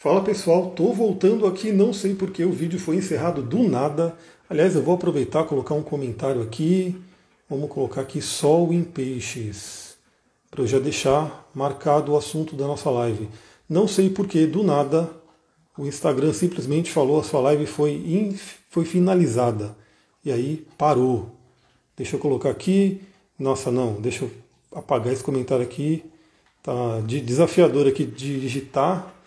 Fala pessoal, tô voltando aqui, não sei porque o vídeo foi encerrado do nada. Aliás, eu vou aproveitar colocar um comentário aqui. Vamos colocar aqui Sol em Peixes, para eu já deixar marcado o assunto da nossa live. Não sei porque do nada o Instagram simplesmente falou a sua live foi, foi finalizada. E aí parou. Deixa eu colocar aqui. Nossa, não, deixa eu apagar esse comentário aqui. Tá desafiador aqui de digitar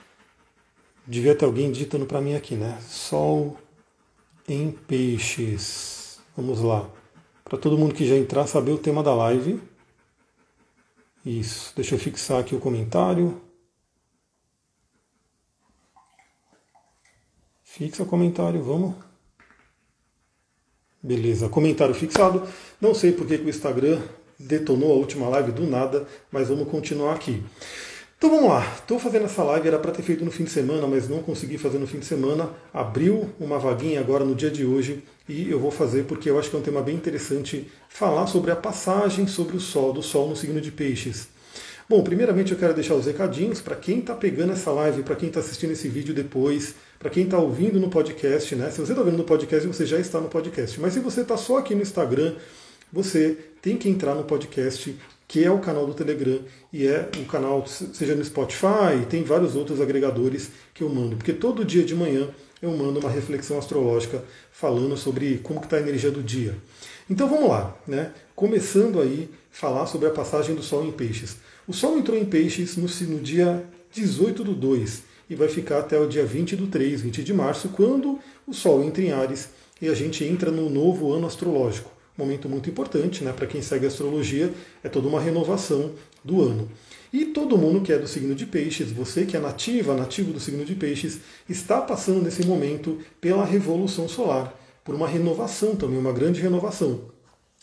Devia ter alguém digitando para mim aqui, né? Sol em peixes. Vamos lá. Para todo mundo que já entrar saber o tema da live. Isso. Deixa eu fixar aqui o comentário. Fixa o comentário, vamos. Beleza, comentário fixado. Não sei porque que o Instagram detonou a última live do nada, mas vamos continuar aqui. Então vamos lá, estou fazendo essa live, era para ter feito no fim de semana, mas não consegui fazer no fim de semana. Abriu uma vaguinha agora no dia de hoje e eu vou fazer porque eu acho que é um tema bem interessante falar sobre a passagem sobre o Sol, do Sol no signo de Peixes. Bom, primeiramente eu quero deixar os recadinhos para quem está pegando essa live, para quem está assistindo esse vídeo depois, para quem está ouvindo no podcast, né? Se você está ouvindo no podcast, você já está no podcast. Mas se você está só aqui no Instagram, você tem que entrar no podcast que é o canal do Telegram e é o canal, seja no Spotify, tem vários outros agregadores que eu mando, porque todo dia de manhã eu mando uma reflexão astrológica falando sobre como está a energia do dia. Então vamos lá, né? Começando aí falar sobre a passagem do Sol em Peixes. O Sol entrou em Peixes no, no dia 18 do 2 e vai ficar até o dia 20 do 3, 20 de março, quando o Sol entra em Ares e a gente entra no novo ano astrológico momento muito importante, né? Para quem segue a astrologia, é toda uma renovação do ano. E todo mundo que é do signo de Peixes, você que é nativa, nativo do signo de Peixes, está passando nesse momento pela revolução solar, por uma renovação também, uma grande renovação.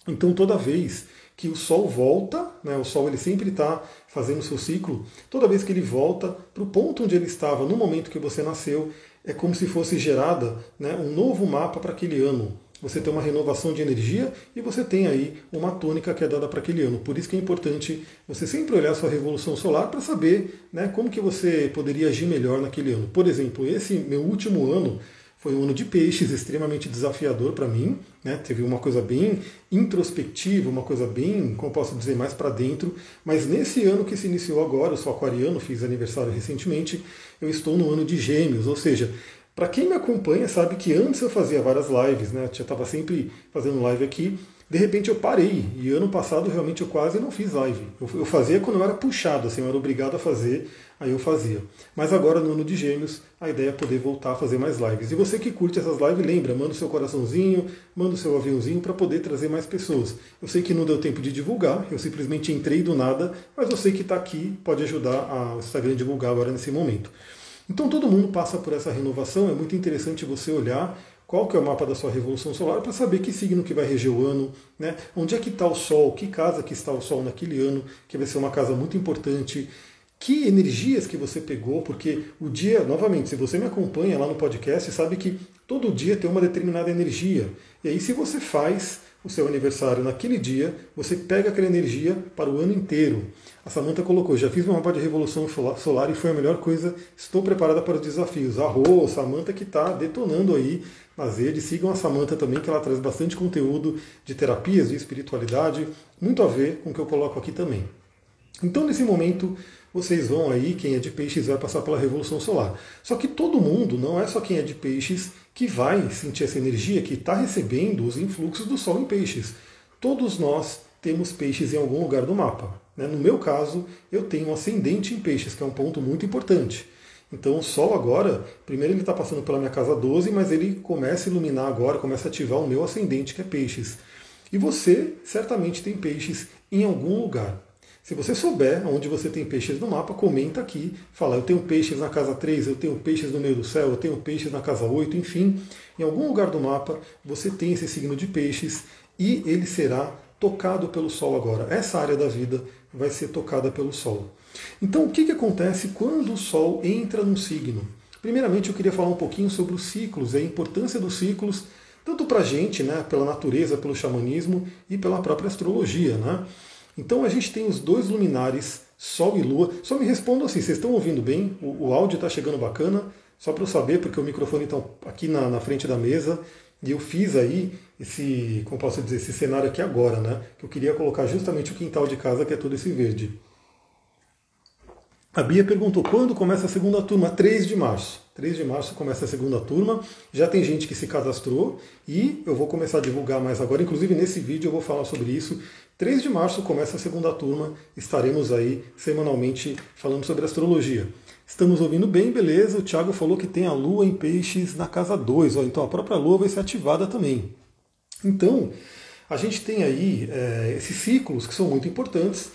Então toda vez que o Sol volta, né, o Sol ele sempre está fazendo o seu ciclo, toda vez que ele volta para o ponto onde ele estava no momento que você nasceu, é como se fosse gerada né, um novo mapa para aquele ano você tem uma renovação de energia e você tem aí uma tônica que é dada para aquele ano. Por isso que é importante você sempre olhar sua revolução solar para saber né, como que você poderia agir melhor naquele ano. Por exemplo, esse meu último ano foi um ano de peixes extremamente desafiador para mim. Né? Teve uma coisa bem introspectiva, uma coisa bem, como posso dizer, mais para dentro. Mas nesse ano que se iniciou agora, eu sou aquariano, fiz aniversário recentemente, eu estou no ano de gêmeos, ou seja, para quem me acompanha sabe que antes eu fazia várias lives, né? Eu estava sempre fazendo live aqui. De repente eu parei e ano passado realmente eu quase não fiz live. Eu, fazia quando eu era puxado, assim, eu era obrigado a fazer, aí eu fazia. Mas agora no ano de Gêmeos a ideia é poder voltar a fazer mais lives. E você que curte essas lives, lembra, manda o seu coraçãozinho, manda o seu aviãozinho para poder trazer mais pessoas. Eu sei que não deu tempo de divulgar, eu simplesmente entrei do nada, mas eu sei que está aqui, pode ajudar o Instagram a divulgar agora nesse momento. Então todo mundo passa por essa renovação, é muito interessante você olhar qual que é o mapa da sua revolução solar para saber que signo que vai reger o ano, né? onde é que está o Sol, que casa que está o Sol naquele ano, que vai ser uma casa muito importante, que energias que você pegou, porque o dia, novamente, se você me acompanha lá no podcast, sabe que todo dia tem uma determinada energia. E aí se você faz o seu aniversário naquele dia, você pega aquela energia para o ano inteiro. A Samanta colocou, já fiz uma mapa de revolução solar e foi a melhor coisa, estou preparada para os desafios. Arro, Samanta que está detonando aí nas redes, sigam a Samanta também, que ela traz bastante conteúdo de terapias, de espiritualidade, muito a ver com o que eu coloco aqui também. Então, nesse momento, vocês vão aí, quem é de peixes vai passar pela revolução solar. Só que todo mundo, não é só quem é de peixes, que vai sentir essa energia, que está recebendo os influxos do Sol em peixes. Todos nós temos peixes em algum lugar do mapa. Né? No meu caso, eu tenho um ascendente em peixes, que é um ponto muito importante. Então o Sol agora, primeiro ele está passando pela minha casa 12, mas ele começa a iluminar agora, começa a ativar o meu ascendente, que é peixes. E você certamente tem peixes em algum lugar. Se você souber onde você tem peixes no mapa, comenta aqui, fala, eu tenho peixes na casa 3, eu tenho peixes no meio do céu, eu tenho peixes na casa 8, enfim, em algum lugar do mapa você tem esse signo de peixes e ele será tocado pelo Sol agora. Essa área da vida vai ser tocada pelo Sol. Então, o que, que acontece quando o Sol entra num signo? Primeiramente, eu queria falar um pouquinho sobre os ciclos, a importância dos ciclos, tanto para a gente, né, pela natureza, pelo xamanismo e pela própria astrologia. Né? Então a gente tem os dois luminares Sol e Lua. Só me respondam assim, vocês estão ouvindo bem? O, o áudio está chegando bacana? Só para eu saber, porque o microfone está aqui na, na, frente da mesa e eu fiz aí esse, como posso dizer, esse cenário aqui agora, né? Que eu queria colocar justamente o quintal de casa, que é todo esse verde. A Bia perguntou quando começa a segunda turma? 3 de março. 3 de março começa a segunda turma. Já tem gente que se cadastrou e eu vou começar a divulgar mais agora. Inclusive nesse vídeo eu vou falar sobre isso. 3 de março começa a segunda turma. Estaremos aí semanalmente falando sobre astrologia. Estamos ouvindo bem, beleza. O Thiago falou que tem a lua em peixes na casa 2. Então a própria lua vai ser ativada também. Então, a gente tem aí é, esses ciclos que são muito importantes.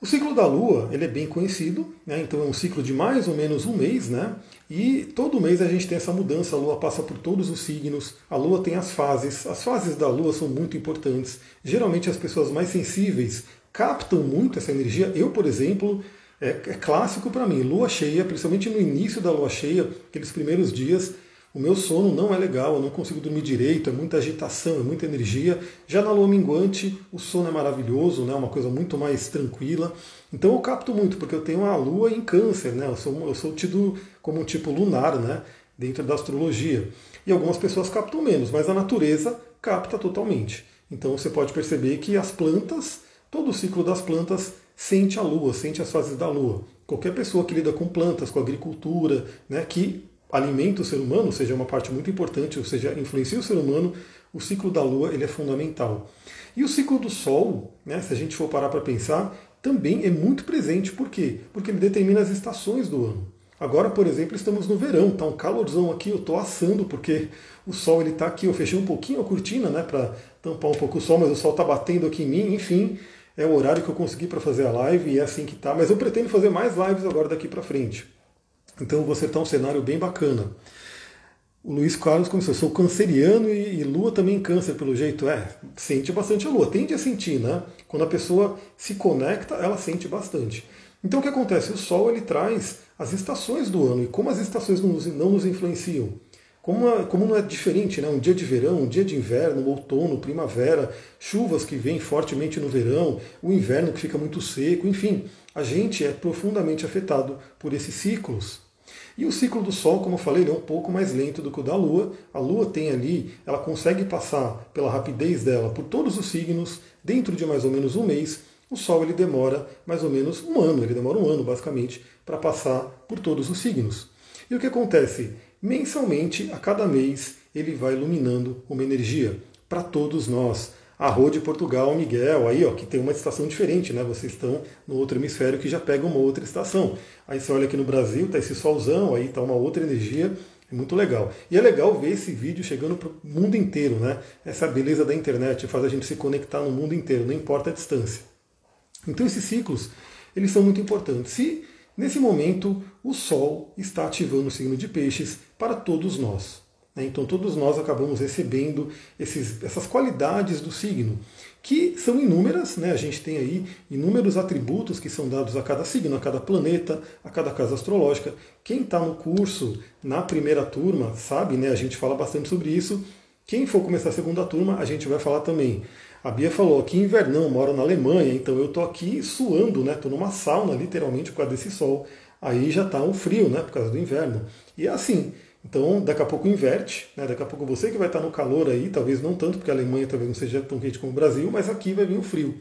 O ciclo da Lua ele é bem conhecido, né? então é um ciclo de mais ou menos um mês, né? e todo mês a gente tem essa mudança, a Lua passa por todos os signos, a Lua tem as fases, as fases da Lua são muito importantes. Geralmente as pessoas mais sensíveis captam muito essa energia. Eu, por exemplo, é, é clássico para mim, Lua cheia, principalmente no início da Lua cheia, aqueles primeiros dias, o meu sono não é legal, eu não consigo dormir direito, é muita agitação, é muita energia. Já na lua minguante, o sono é maravilhoso, né, uma coisa muito mais tranquila. Então eu capto muito, porque eu tenho a lua em câncer, né, eu, sou, eu sou tido como um tipo lunar né, dentro da astrologia. E algumas pessoas captam menos, mas a natureza capta totalmente. Então você pode perceber que as plantas, todo o ciclo das plantas sente a lua, sente as fases da lua. Qualquer pessoa que lida com plantas, com agricultura, né, que alimenta o ser humano, ou seja, é uma parte muito importante, ou seja, influencia o ser humano, o ciclo da Lua ele é fundamental. E o ciclo do Sol, né, se a gente for parar para pensar, também é muito presente. Por quê? Porque ele determina as estações do ano. Agora, por exemplo, estamos no verão, tá um calorzão aqui, eu estou assando porque o sol ele está aqui, eu fechei um pouquinho a cortina, né, para tampar um pouco o sol, mas o sol está batendo aqui em mim, enfim, é o horário que eu consegui para fazer a live e é assim que tá, mas eu pretendo fazer mais lives agora daqui para frente. Então você está um cenário bem bacana. O Luiz Carlos começou, sou canceriano e, e, lua também câncer, pelo jeito. É, sente bastante a lua, tende a sentir, né? Quando a pessoa se conecta, ela sente bastante. Então o que acontece? O Sol ele traz as estações do ano e como as estações não nos, não nos influenciam. Como, como, não é diferente, né? um dia de verão, um dia de inverno, outono, primavera, chuvas que vêm fortemente no verão, o inverno que fica muito seco, enfim, a gente é profundamente afetado por esses ciclos. E o ciclo do Sol, como eu falei, é um pouco mais lento do que o da Lua. A Lua tem ali, ela consegue passar pela rapidez dela por todos os signos dentro de mais ou menos um mês. O Sol ele demora mais ou menos um ano, ele demora um ano basicamente para passar por todos os signos. E o que acontece? Mensalmente, a cada mês, ele vai iluminando uma energia para todos nós. A Rô de Portugal, Miguel, aí ó, que tem uma estação diferente, né? Vocês estão no outro hemisfério que já pega uma outra estação. Aí você olha aqui no Brasil, tá esse solzão, aí tá uma outra energia, é muito legal. E é legal ver esse vídeo chegando para o mundo inteiro, né? Essa beleza da internet faz a gente se conectar no mundo inteiro, não importa a distância. Então esses ciclos, eles são muito importantes. Se nesse momento o Sol está ativando o signo de peixes para todos nós. Né? Então todos nós acabamos recebendo esses, essas qualidades do signo, que são inúmeras, né? a gente tem aí inúmeros atributos que são dados a cada signo, a cada planeta, a cada casa astrológica. Quem está no curso, na primeira turma, sabe, né? a gente fala bastante sobre isso. Quem for começar a segunda turma, a gente vai falar também. A Bia falou aqui invernão, moro na Alemanha, então eu estou aqui suando, né? Estou numa sauna, literalmente, por causa desse sol. Aí já está um frio, né? Por causa do inverno. E é assim, então, daqui a pouco inverte, né? daqui a pouco você que vai estar no calor aí, talvez não tanto, porque a Alemanha talvez não seja tão quente como o Brasil, mas aqui vai vir o frio.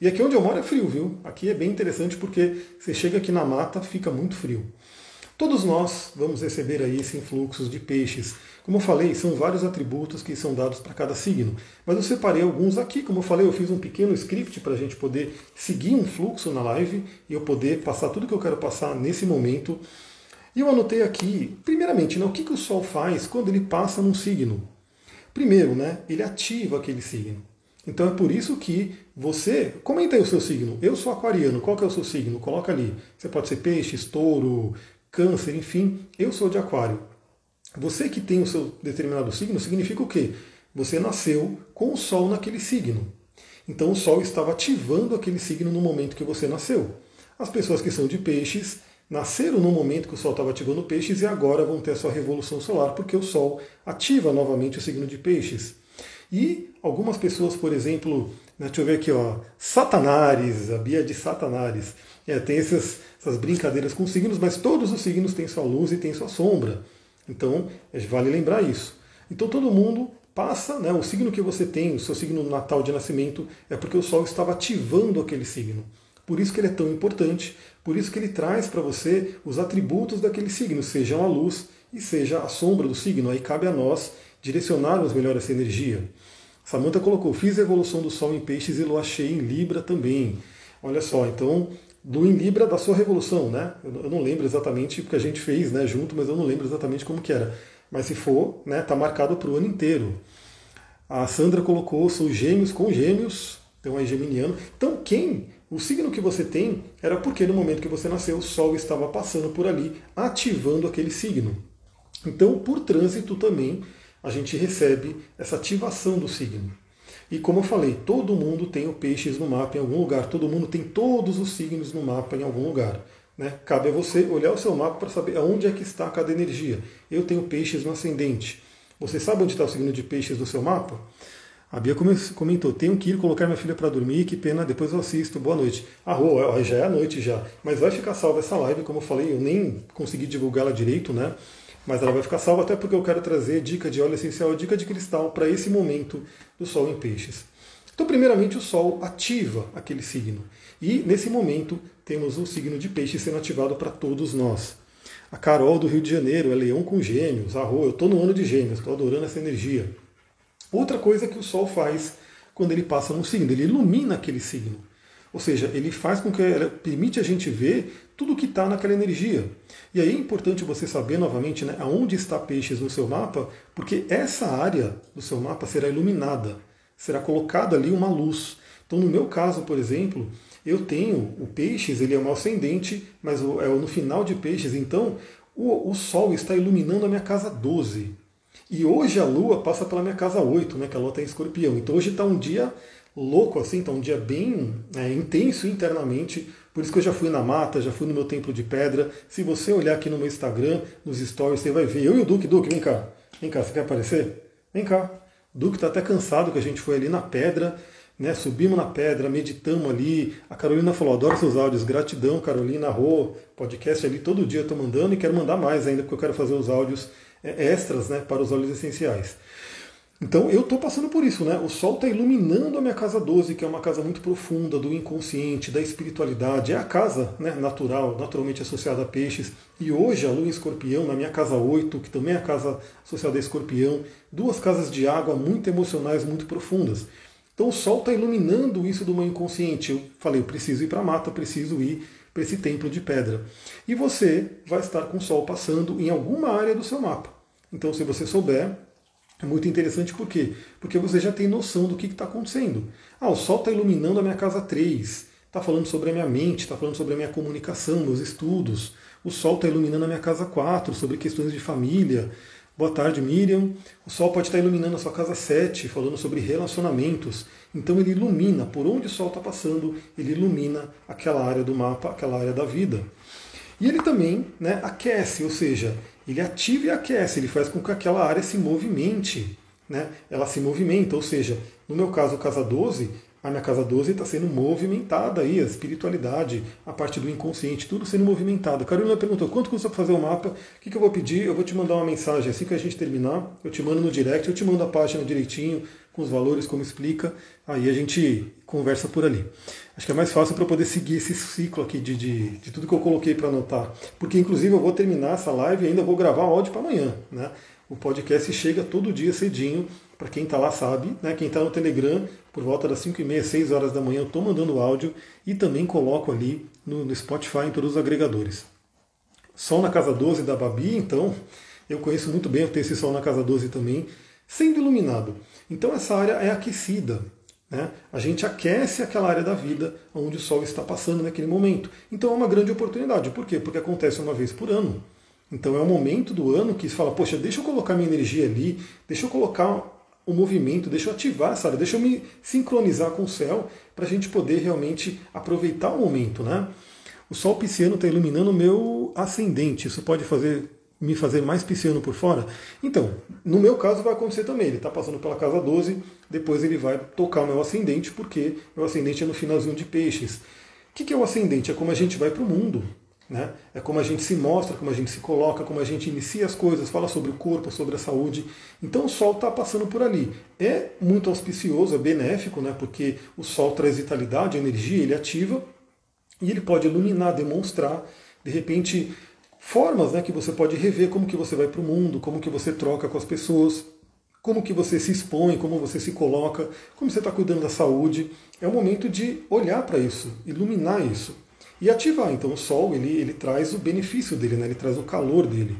E aqui onde eu moro é frio, viu? Aqui é bem interessante porque você chega aqui na mata, fica muito frio. Todos nós vamos receber aí esse influxo de peixes. Como eu falei, são vários atributos que são dados para cada signo. Mas eu separei alguns aqui, como eu falei, eu fiz um pequeno script para a gente poder seguir um fluxo na live e eu poder passar tudo que eu quero passar nesse momento. E eu anotei aqui, primeiramente, né, o que, que o Sol faz quando ele passa num signo? Primeiro, né, ele ativa aquele signo. Então é por isso que você. Comenta aí o seu signo. Eu sou aquariano, qual que é o seu signo? Coloca ali. Você pode ser peixe, touro, câncer, enfim. Eu sou de aquário. Você que tem o seu determinado signo significa o quê? Você nasceu com o Sol naquele signo. Então o Sol estava ativando aquele signo no momento que você nasceu. As pessoas que são de peixes nasceram no momento que o Sol estava ativando peixes e agora vão ter a sua revolução solar, porque o Sol ativa novamente o signo de peixes. E algumas pessoas, por exemplo, Né? Deixa eu ver aqui, ó. Satanares, a Bia de Satanares. É, tem essas, essas brincadeiras com signos, mas todos os signos têm sua luz e têm sua sombra. Então, é, vale lembrar isso. Então, todo mundo passa, né, o signo que você tem, o seu signo natal de nascimento, é porque o Sol estava ativando aquele signo. Por isso que ele é tão importante, por isso que ele traz para você os atributos daquele signo, sejam a luz e seja a sombra do signo. Aí cabe a nós direcionarmos melhor essa energia. Samantha colocou, fiz a evolução do Sol em peixes e lua cheia em Libra também. Olha só, então, Lua em Libra da sua revolução, né? Eu não lembro exatamente o que a gente fez né, junto, mas eu não lembro exatamente como que era. Mas se for, né, tá marcado para o ano inteiro. A Sandra colocou, sou gêmeos com gêmeos, então é geminiano. Então quem, o signo que você tem, era porque no momento que você nasceu, o Sol estava passando por ali, ativando aquele signo. Então, por trânsito também, a gente recebe essa ativação do signo. E como eu falei, todo mundo tem o peixes no mapa em algum lugar, todo mundo tem todos os signos no mapa em algum lugar. Né? Cabe a você olhar o seu mapa para saber aonde é que está cada energia. Eu tenho peixes no ascendente. Você sabe onde está o signo de peixes do seu mapa? A Bia comentou, tenho que ir colocar minha filha para dormir, que pena, depois eu assisto, boa noite. Ah, já é a noite já, mas vai ficar salva essa live, como eu falei, eu nem consegui divulgá-la direito, né? Mas ela vai ficar salva até porque eu quero trazer dica de óleo essencial, dica de cristal para esse momento do Sol em Peixes. Então, primeiramente, o Sol ativa aquele signo. E nesse momento temos o signo de Peixes sendo ativado para todos nós. A Carol do Rio de Janeiro é leão com gêmeos. Arro, eu estou no ano de gêmeos, estou adorando essa energia. Outra coisa que o Sol faz quando ele passa num signo, ele ilumina aquele signo. Ou seja, ele faz com que ele permite a gente ver tudo o que está naquela energia. E aí é importante você saber novamente né, aonde está peixes no seu mapa, porque essa área do seu mapa será iluminada, será colocada ali uma luz. Então, no meu caso, por exemplo, eu tenho o peixes, ele é um ascendente, mas é no final de peixes, então o, o Sol está iluminando a minha casa 12. E hoje a Lua passa pela minha casa 8, né, que a Lua está em escorpião. Então hoje está um dia louco, assim, tá um dia bem é, intenso internamente. Por isso que eu já fui na mata, já fui no meu templo de pedra. Se você olhar aqui no meu Instagram, nos stories, você vai ver. Eu e o Duque, Duque, vem cá. Vem cá, você quer aparecer? Vem cá. O Duque está até cansado que a gente foi ali na pedra, né? Subimos na pedra, meditamos ali. A Carolina falou: adoro seus áudios. Gratidão, Carolina. Rô, podcast ali todo dia eu estou mandando e quero mandar mais ainda, porque eu quero fazer os áudios extras né, para os óleos essenciais. Então eu estou passando por isso, né? O Sol está iluminando a minha casa 12, que é uma casa muito profunda do inconsciente, da espiritualidade. É a casa né, natural, naturalmente associada a peixes. E hoje a Lua em Escorpião, na minha casa 8, que também é a casa associada a Escorpião, duas casas de água muito emocionais, muito profundas. Então o Sol está iluminando isso do meu inconsciente. Eu falei, eu preciso ir para a mata, preciso ir para esse templo de pedra. E você vai estar com o Sol passando em alguma área do seu mapa. Então, se você souber, é muito interessante por quê? Porque você já tem noção do que está acontecendo. Ah, o Sol está iluminando a minha casa 3, está falando sobre a minha mente, está falando sobre a minha comunicação, meus estudos. O Sol está iluminando a minha casa 4, sobre questões de família. Boa tarde, Miriam. O Sol pode estar tá iluminando a sua casa 7, falando sobre relacionamentos. Então ele ilumina, por onde o Sol está passando, ele ilumina aquela área do mapa, aquela área da vida. E ele também né, aquece, ou seja, ele ativa e aquece, ele faz com que aquela área se movimente. Né? Ela se movimenta, ou seja, no meu caso, casa 12, a minha casa 12 está sendo movimentada aí, a espiritualidade, a parte do inconsciente, tudo sendo movimentado. Carolina perguntou, quanto custa para fazer o mapa? O que, que eu vou pedir? Eu vou te mandar uma mensagem assim que a gente terminar, eu te mando no direct, eu te mando a página direitinho, com os valores, como explica, aí a gente conversa por ali. Acho que é mais fácil para poder seguir esse ciclo aqui de, de, de tudo que eu coloquei para anotar. Porque, inclusive, eu vou terminar essa live e ainda vou gravar áudio para amanhã. Né? O podcast chega todo dia cedinho, para quem está lá sabe. Né? Quem está no Telegram, por volta das 5 e meia, 6 horas da manhã, eu estou mandando áudio e também coloco ali no, no Spotify, em todos os agregadores. Sol na Casa 12 da Babi, então, eu conheço muito bem, eu tenho esse Sol na Casa 12 também, sendo iluminado. Então essa área é aquecida. Né? A gente aquece aquela área da vida onde o Sol está passando naquele momento. Então é uma grande oportunidade. Por quê? Porque acontece uma vez por ano. Então é o momento do ano que se fala, poxa, deixa eu colocar minha energia ali, deixa eu colocar o movimento, deixa eu ativar essa área, deixa eu me sincronizar com o céu para a gente poder realmente aproveitar o momento. Né? O Sol pisciano está iluminando o meu ascendente. Isso pode fazer me fazer mais pisciano por fora? Então, no meu caso vai acontecer também. Ele está passando pela casa 12, depois ele vai tocar o meu ascendente, porque meu ascendente é no finalzinho de peixes. O que é o ascendente? É como a gente vai para o mundo. Né? É como a gente se mostra, como a gente se coloca, como a gente inicia as coisas, fala sobre o corpo, sobre a saúde. Então o Sol está passando por ali. É muito auspicioso, é benéfico, né? porque o Sol traz vitalidade, energia, ele ativa e ele pode iluminar, demonstrar, de repente, formas né, que você pode rever como que você vai para o mundo, como que você troca com as pessoas, como que você se expõe, como você se coloca, como você está cuidando da saúde. É o momento de olhar para isso, iluminar isso e ativar. Então o Sol ele, ele traz o benefício dele, né? ele traz o calor dele.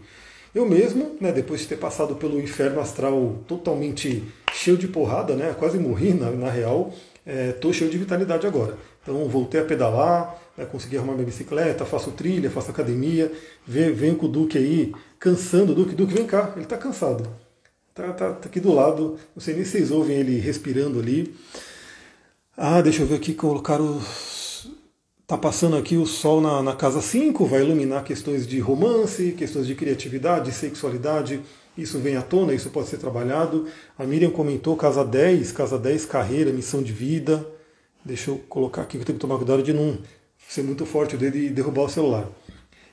Eu mesmo, né, depois de ter passado pelo inferno astral totalmente cheio de porrada, né, quase morri na, na real, estou é, cheio de vitalidade agora. Então voltei a pedalar, né, consegui arrumar minha bicicleta, faço trilha, faço academia, venho com o Duque aí, cansando Duque. Duque, vem cá, ele está cansado. Tá, tá, tá, aqui do lado, não sei nem se vocês ouvem ele respirando ali. Ah, deixa eu ver aqui, colocar os. Tá passando aqui o sol na, na casa 5, vai iluminar questões de romance, questões de criatividade, sexualidade. Isso vem à tona, isso pode ser trabalhado. A Miriam comentou casa 10, casa 10, carreira, missão de vida. Deixa eu colocar aqui que eu tenho que tomar cuidado de não ser muito forte o dedo e derrubar o celular.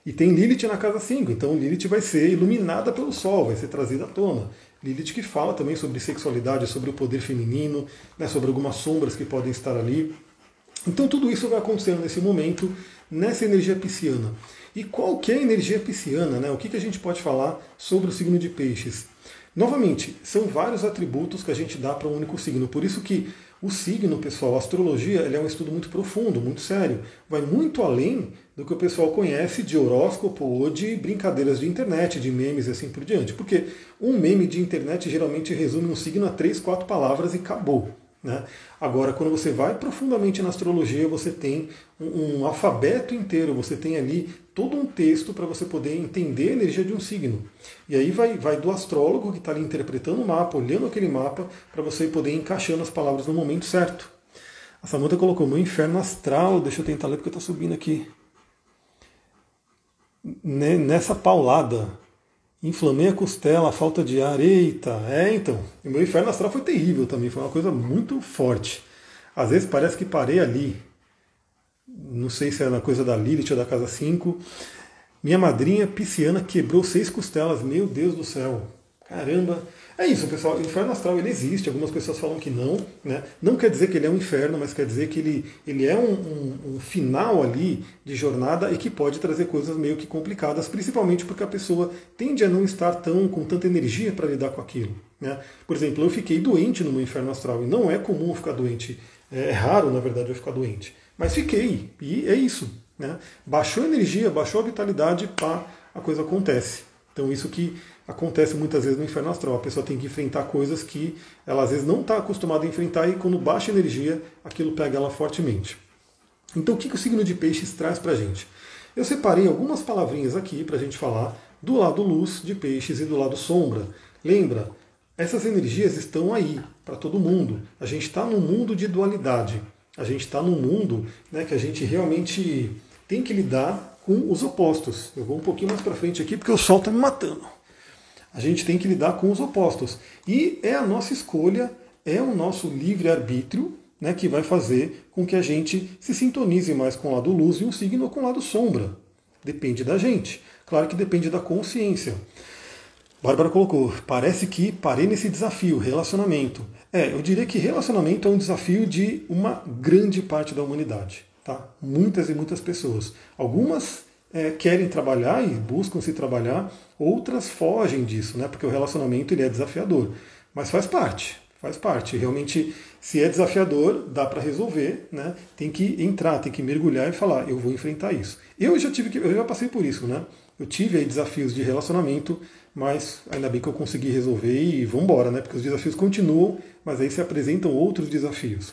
E tem Lilith na casa 5, então Lilith vai ser iluminada pelo Sol, vai ser trazida à tona. Lilith que fala também sobre sexualidade, sobre o poder feminino, né, sobre algumas sombras que podem estar ali. Então tudo isso vai acontecendo nesse momento, nessa energia pisciana. E qual que é a energia pisciana? Né? O que, que a gente pode falar sobre o signo de peixes? Novamente, são vários atributos que a gente dá para um único signo. Por isso que o signo, pessoal, a astrologia, é um estudo muito profundo, muito sério. Vai muito além do que o pessoal conhece de horóscopo ou de brincadeiras de internet, de memes e assim por diante. Porque um meme de internet geralmente resume um signo a três, quatro palavras e acabou. Né? Agora, quando você vai profundamente na astrologia, você tem um, um alfabeto inteiro, você tem ali todo um texto para você poder entender a energia de um signo. E aí vai, vai do astrólogo que está ali interpretando o mapa, olhando aquele mapa, para você poder ir encaixando as palavras no momento certo. A Samanta colocou meu inferno astral, deixa eu tentar ler porque está subindo aqui. Nessa paulada, inflamei a costela, falta de ar, eita, é então. O meu inferno astral foi terrível também, foi uma coisa muito forte. Às vezes parece que parei ali, não sei se é na coisa da Lilith ou da casa 5. Minha madrinha pisciana quebrou seis costelas, meu Deus do céu. Caramba. É isso, pessoal. O inferno astral ele existe. Algumas pessoas falam que não. Né? Não quer dizer que ele é um inferno, mas quer dizer que ele, ele é um, um, um final ali de jornada e que pode trazer coisas meio que complicadas, principalmente porque a pessoa tende a não estar tão com tanta energia para lidar com aquilo. Né? Por exemplo, eu fiquei doente no meu inferno astral e não é comum ficar doente. É raro, na verdade, eu ficar doente. Mas fiquei, e é isso. Né? Baixou a energia, baixou a vitalidade, pá, a coisa acontece. Então isso que acontece muitas vezes no inferno astral. A pessoa tem que enfrentar coisas que ela às vezes não está acostumada a enfrentar e quando baixa energia, aquilo pega ela fortemente. Então o que, que o signo de peixes traz para a gente? Eu separei algumas palavrinhas aqui para a gente falar do lado luz de peixes e do lado sombra. Lembra, essas energias estão aí para todo mundo. A gente está num mundo de dualidade. A gente está num mundo né, que a gente realmente tem que lidar com os opostos. Eu vou um pouquinho mais para frente aqui porque o sol está me matando. A gente tem que lidar com os opostos. E é a nossa escolha, é o nosso livre-arbítrio né, que vai fazer com que a gente se sintonize mais com o lado luz e um signo ou com o lado sombra. Depende da gente. Claro que depende da consciência. Bárbara colocou, parece que parei nesse desafio, relacionamento. É, eu diria que relacionamento é um desafio de uma grande parte da humanidade. Tá? Muitas e muitas pessoas. Algumas é, querem trabalhar e buscam se trabalhar, outras fogem disso, né? porque o relacionamento ele é desafiador. Mas faz parte, faz parte. Realmente, se é desafiador, dá para resolver, né? tem que entrar, tem que mergulhar e falar, eu vou enfrentar isso. Eu já tive que, eu já passei por isso, né? Eu tive aí desafios de relacionamento, mas ainda bem que eu consegui resolver e vamos embora, né? Porque os desafios continuam, mas aí se apresentam outros desafios.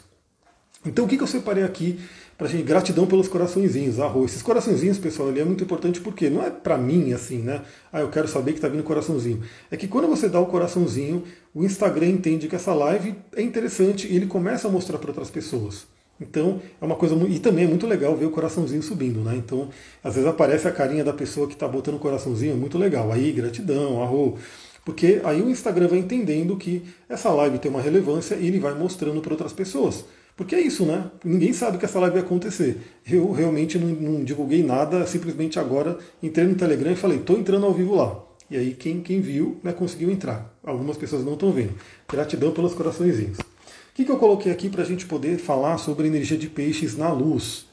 Então o que, eu separei aqui para gente? Gratidão pelos coraçõezinhos, arroz. Esses coraçõezinhos, pessoal, ele é muito importante porque não é para mim assim, né? Ah, eu quero saber que está vindo coraçãozinho. É que quando você dá o coraçãozinho, o Instagram entende que essa live é interessante e ele começa a mostrar para outras pessoas. Então, é uma coisa muito. E também é muito legal ver o coraçãozinho subindo, né? Então, às vezes aparece a carinha da pessoa que está botando o coraçãozinho, é muito legal. Aí, gratidão, arro. Porque aí o Instagram vai entendendo que essa live tem uma relevância e ele vai mostrando para outras pessoas. Porque é isso, né? Ninguém sabe que essa live vai acontecer. Eu realmente não, não divulguei nada, simplesmente agora entrei no Telegram e falei, estou entrando ao vivo lá. E aí quem, quem viu né, conseguiu entrar. Algumas pessoas não estão vendo. Gratidão pelos coraçõezinhos que, que eu coloquei aqui para a gente poder falar sobre energia de peixes na luz?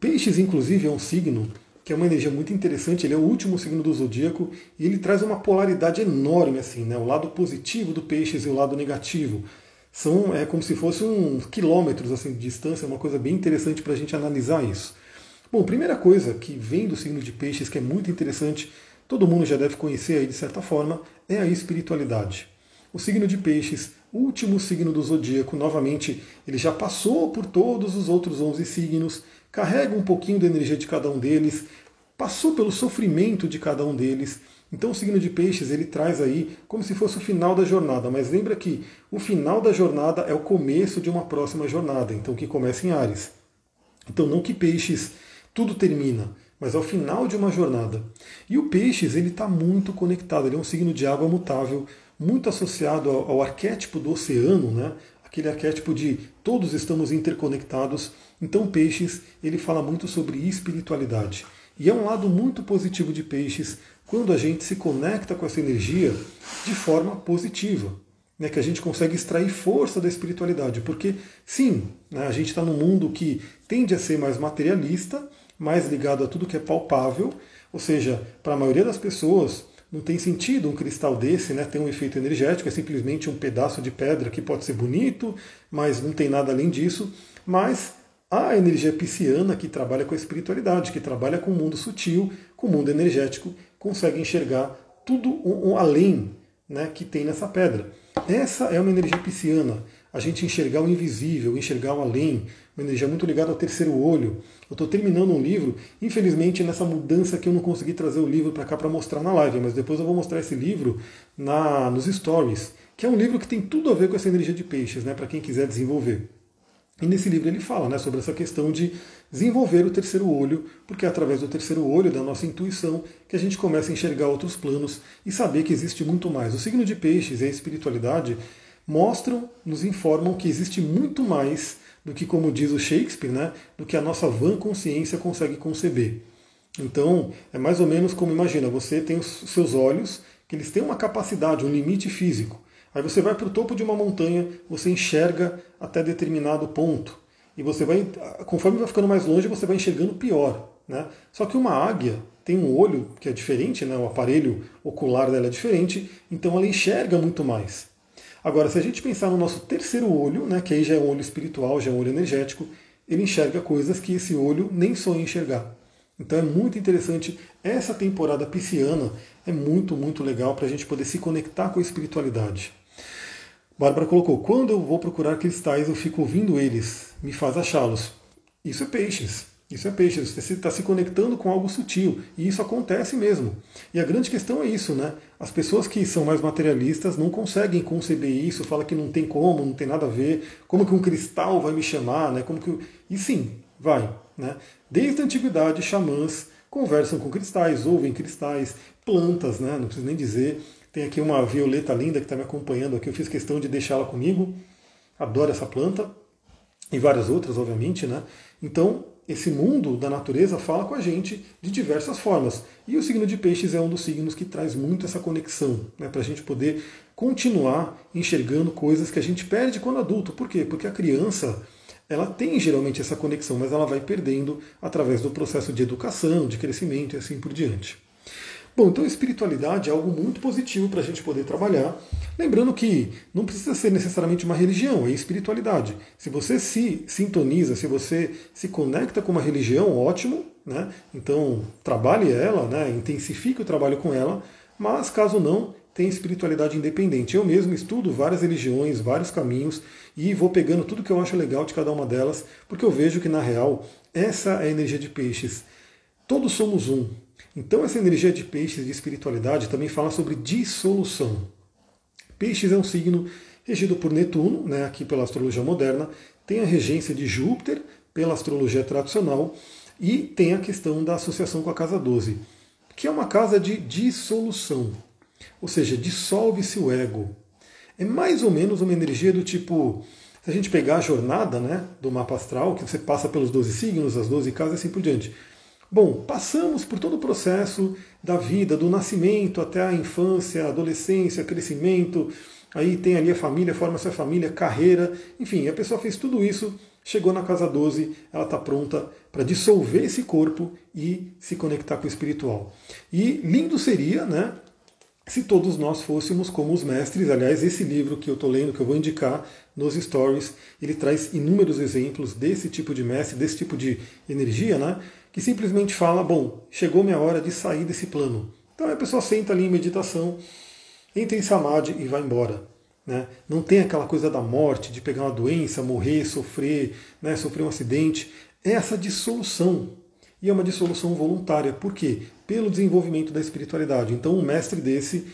Peixes, inclusive, é um signo que é uma energia muito interessante, ele é o último signo do zodíaco e ele traz uma polaridade enorme, assim, né? O lado positivo do peixes e o lado negativo. São é como se fossem uns quilômetros assim, de distância, é uma coisa bem interessante para a gente analisar isso. Bom, primeira coisa que vem do signo de peixes, que é muito interessante, todo mundo já deve conhecer aí de certa forma, é a espiritualidade. O signo de peixes último signo do zodíaco, novamente, ele já passou por todos os outros 11 signos, carrega um pouquinho da energia de cada um deles, passou pelo sofrimento de cada um deles. Então o signo de peixes ele traz aí como se fosse o final da jornada, mas lembra que o final da jornada é o começo de uma próxima jornada, então que começa em Ares. Então não que peixes tudo termina, mas é o final de uma jornada. E o peixes ele está muito conectado, ele é um signo de água mutável, muito associado ao, ao arquétipo do oceano, né? aquele arquétipo de todos estamos interconectados. Então, Peixes ele fala muito sobre espiritualidade. E é um lado muito positivo de Peixes quando a gente se conecta com essa energia de forma positiva. Né, que a gente consegue extrair força da espiritualidade. Porque, sim, né, a gente está num mundo que tende a ser mais materialista, mais ligado a tudo que é palpável, ou seja, para a maioria das pessoas, não tem sentido um cristal desse né, ter um efeito energético, é simplesmente um pedaço de pedra que pode ser bonito, mas não tem nada além disso. Mas a energia pisciana, que trabalha com a espiritualidade, que trabalha com o mundo sutil, com o mundo energético, consegue enxergar tudo um, um além né, que tem nessa pedra. Essa é uma energia pisciana, a gente enxergar o invisível, enxergar o além, uma energia muito ligada ao terceiro olho. Eu estou terminando um livro, infelizmente nessa mudança que eu não consegui trazer o livro para cá para mostrar na live, mas depois eu vou mostrar esse livro na, nos stories, que é um livro que tem tudo a ver com essa energia de peixes, né, para quem quiser desenvolver. E nesse livro ele fala né, sobre essa questão de desenvolver o terceiro olho, porque é através do terceiro olho, da nossa intuição, que a gente começa a enxergar outros planos e saber que existe muito mais. O signo de peixes e a espiritualidade mostram, nos informam que existe muito mais do que, como diz o Shakespeare, né, do que a nossa vã consciência consegue conceber. Então, é mais ou menos como imagina, você tem os seus olhos, que eles têm uma capacidade, um limite físico. Aí você vai para o topo de uma montanha, você enxerga até determinado ponto. E você vai, conforme vai ficando mais longe, você vai enxergando pior. Né? Só que uma águia tem um olho que é diferente, né? o aparelho ocular dela é diferente, então ela enxerga muito mais. Agora, se a gente pensar no nosso terceiro olho, né, que aí já é um olho espiritual, já é um olho energético, ele enxerga coisas que esse olho nem sonha enxergar. Então é muito interessante. Essa temporada pisciana é muito, muito legal para a gente poder se conectar com a espiritualidade. Bárbara colocou: quando eu vou procurar cristais, eu fico ouvindo eles, me faz achá-los. Isso é peixes. Isso é peixe, você está se conectando com algo sutil. E isso acontece mesmo. E a grande questão é isso, né? As pessoas que são mais materialistas não conseguem conceber isso, fala que não tem como, não tem nada a ver, como que um cristal vai me chamar, né? Como que... E sim, vai. Né? Desde a antiguidade, xamãs conversam com cristais, ouvem cristais, plantas, né? não preciso nem dizer. Tem aqui uma violeta linda que está me acompanhando aqui, eu fiz questão de deixá-la comigo. Adoro essa planta. E várias outras, obviamente, né? Então, esse mundo da natureza fala com a gente de diversas formas. E o signo de peixes é um dos signos que traz muito essa conexão, né, para a gente poder continuar enxergando coisas que a gente perde quando adulto. Por quê? Porque a criança ela tem geralmente essa conexão, mas ela vai perdendo através do processo de educação, de crescimento e assim por diante. Bom, então espiritualidade é algo muito positivo para a gente poder trabalhar. Lembrando que não precisa ser necessariamente uma religião, é espiritualidade. Se você se sintoniza, se você se conecta com uma religião, ótimo, né? Então trabalhe ela, né? intensifique o trabalho com ela, mas caso não, tem espiritualidade independente. Eu mesmo estudo várias religiões, vários caminhos e vou pegando tudo que eu acho legal de cada uma delas, porque eu vejo que na real essa é a energia de peixes. Todos somos um, então, essa energia de peixes de espiritualidade também fala sobre dissolução. Peixes é um signo regido por Netuno, né, aqui pela astrologia moderna, tem a regência de Júpiter pela astrologia tradicional e tem a questão da associação com a casa 12, que é uma casa de dissolução, ou seja, dissolve-se o ego. É mais ou menos uma energia do tipo, se a gente pegar a jornada né, do mapa astral, que você passa pelos 12 signos, as 12 casas e assim por diante. Bom, passamos por todo o processo da vida, do nascimento até a infância, adolescência, crescimento, aí tem ali a família, forma-se a família, carreira, enfim, a pessoa fez tudo isso, chegou na casa 12, ela está pronta para dissolver esse corpo e se conectar com o espiritual. E lindo seria, né, se todos nós fôssemos como os mestres. Aliás, esse livro que eu estou lendo, que eu vou indicar nos stories, ele traz inúmeros exemplos desse tipo de mestre, desse tipo de energia, né? Que simplesmente fala: bom, chegou minha hora de sair desse plano. Então a pessoa senta ali em meditação, entra em samadhi e vai embora. Né? Não tem aquela coisa da morte, de pegar uma doença, morrer, sofrer, né? sofrer um acidente. É essa dissolução e é uma dissolução voluntária. Por quê? Pelo desenvolvimento da espiritualidade. Então, um mestre desse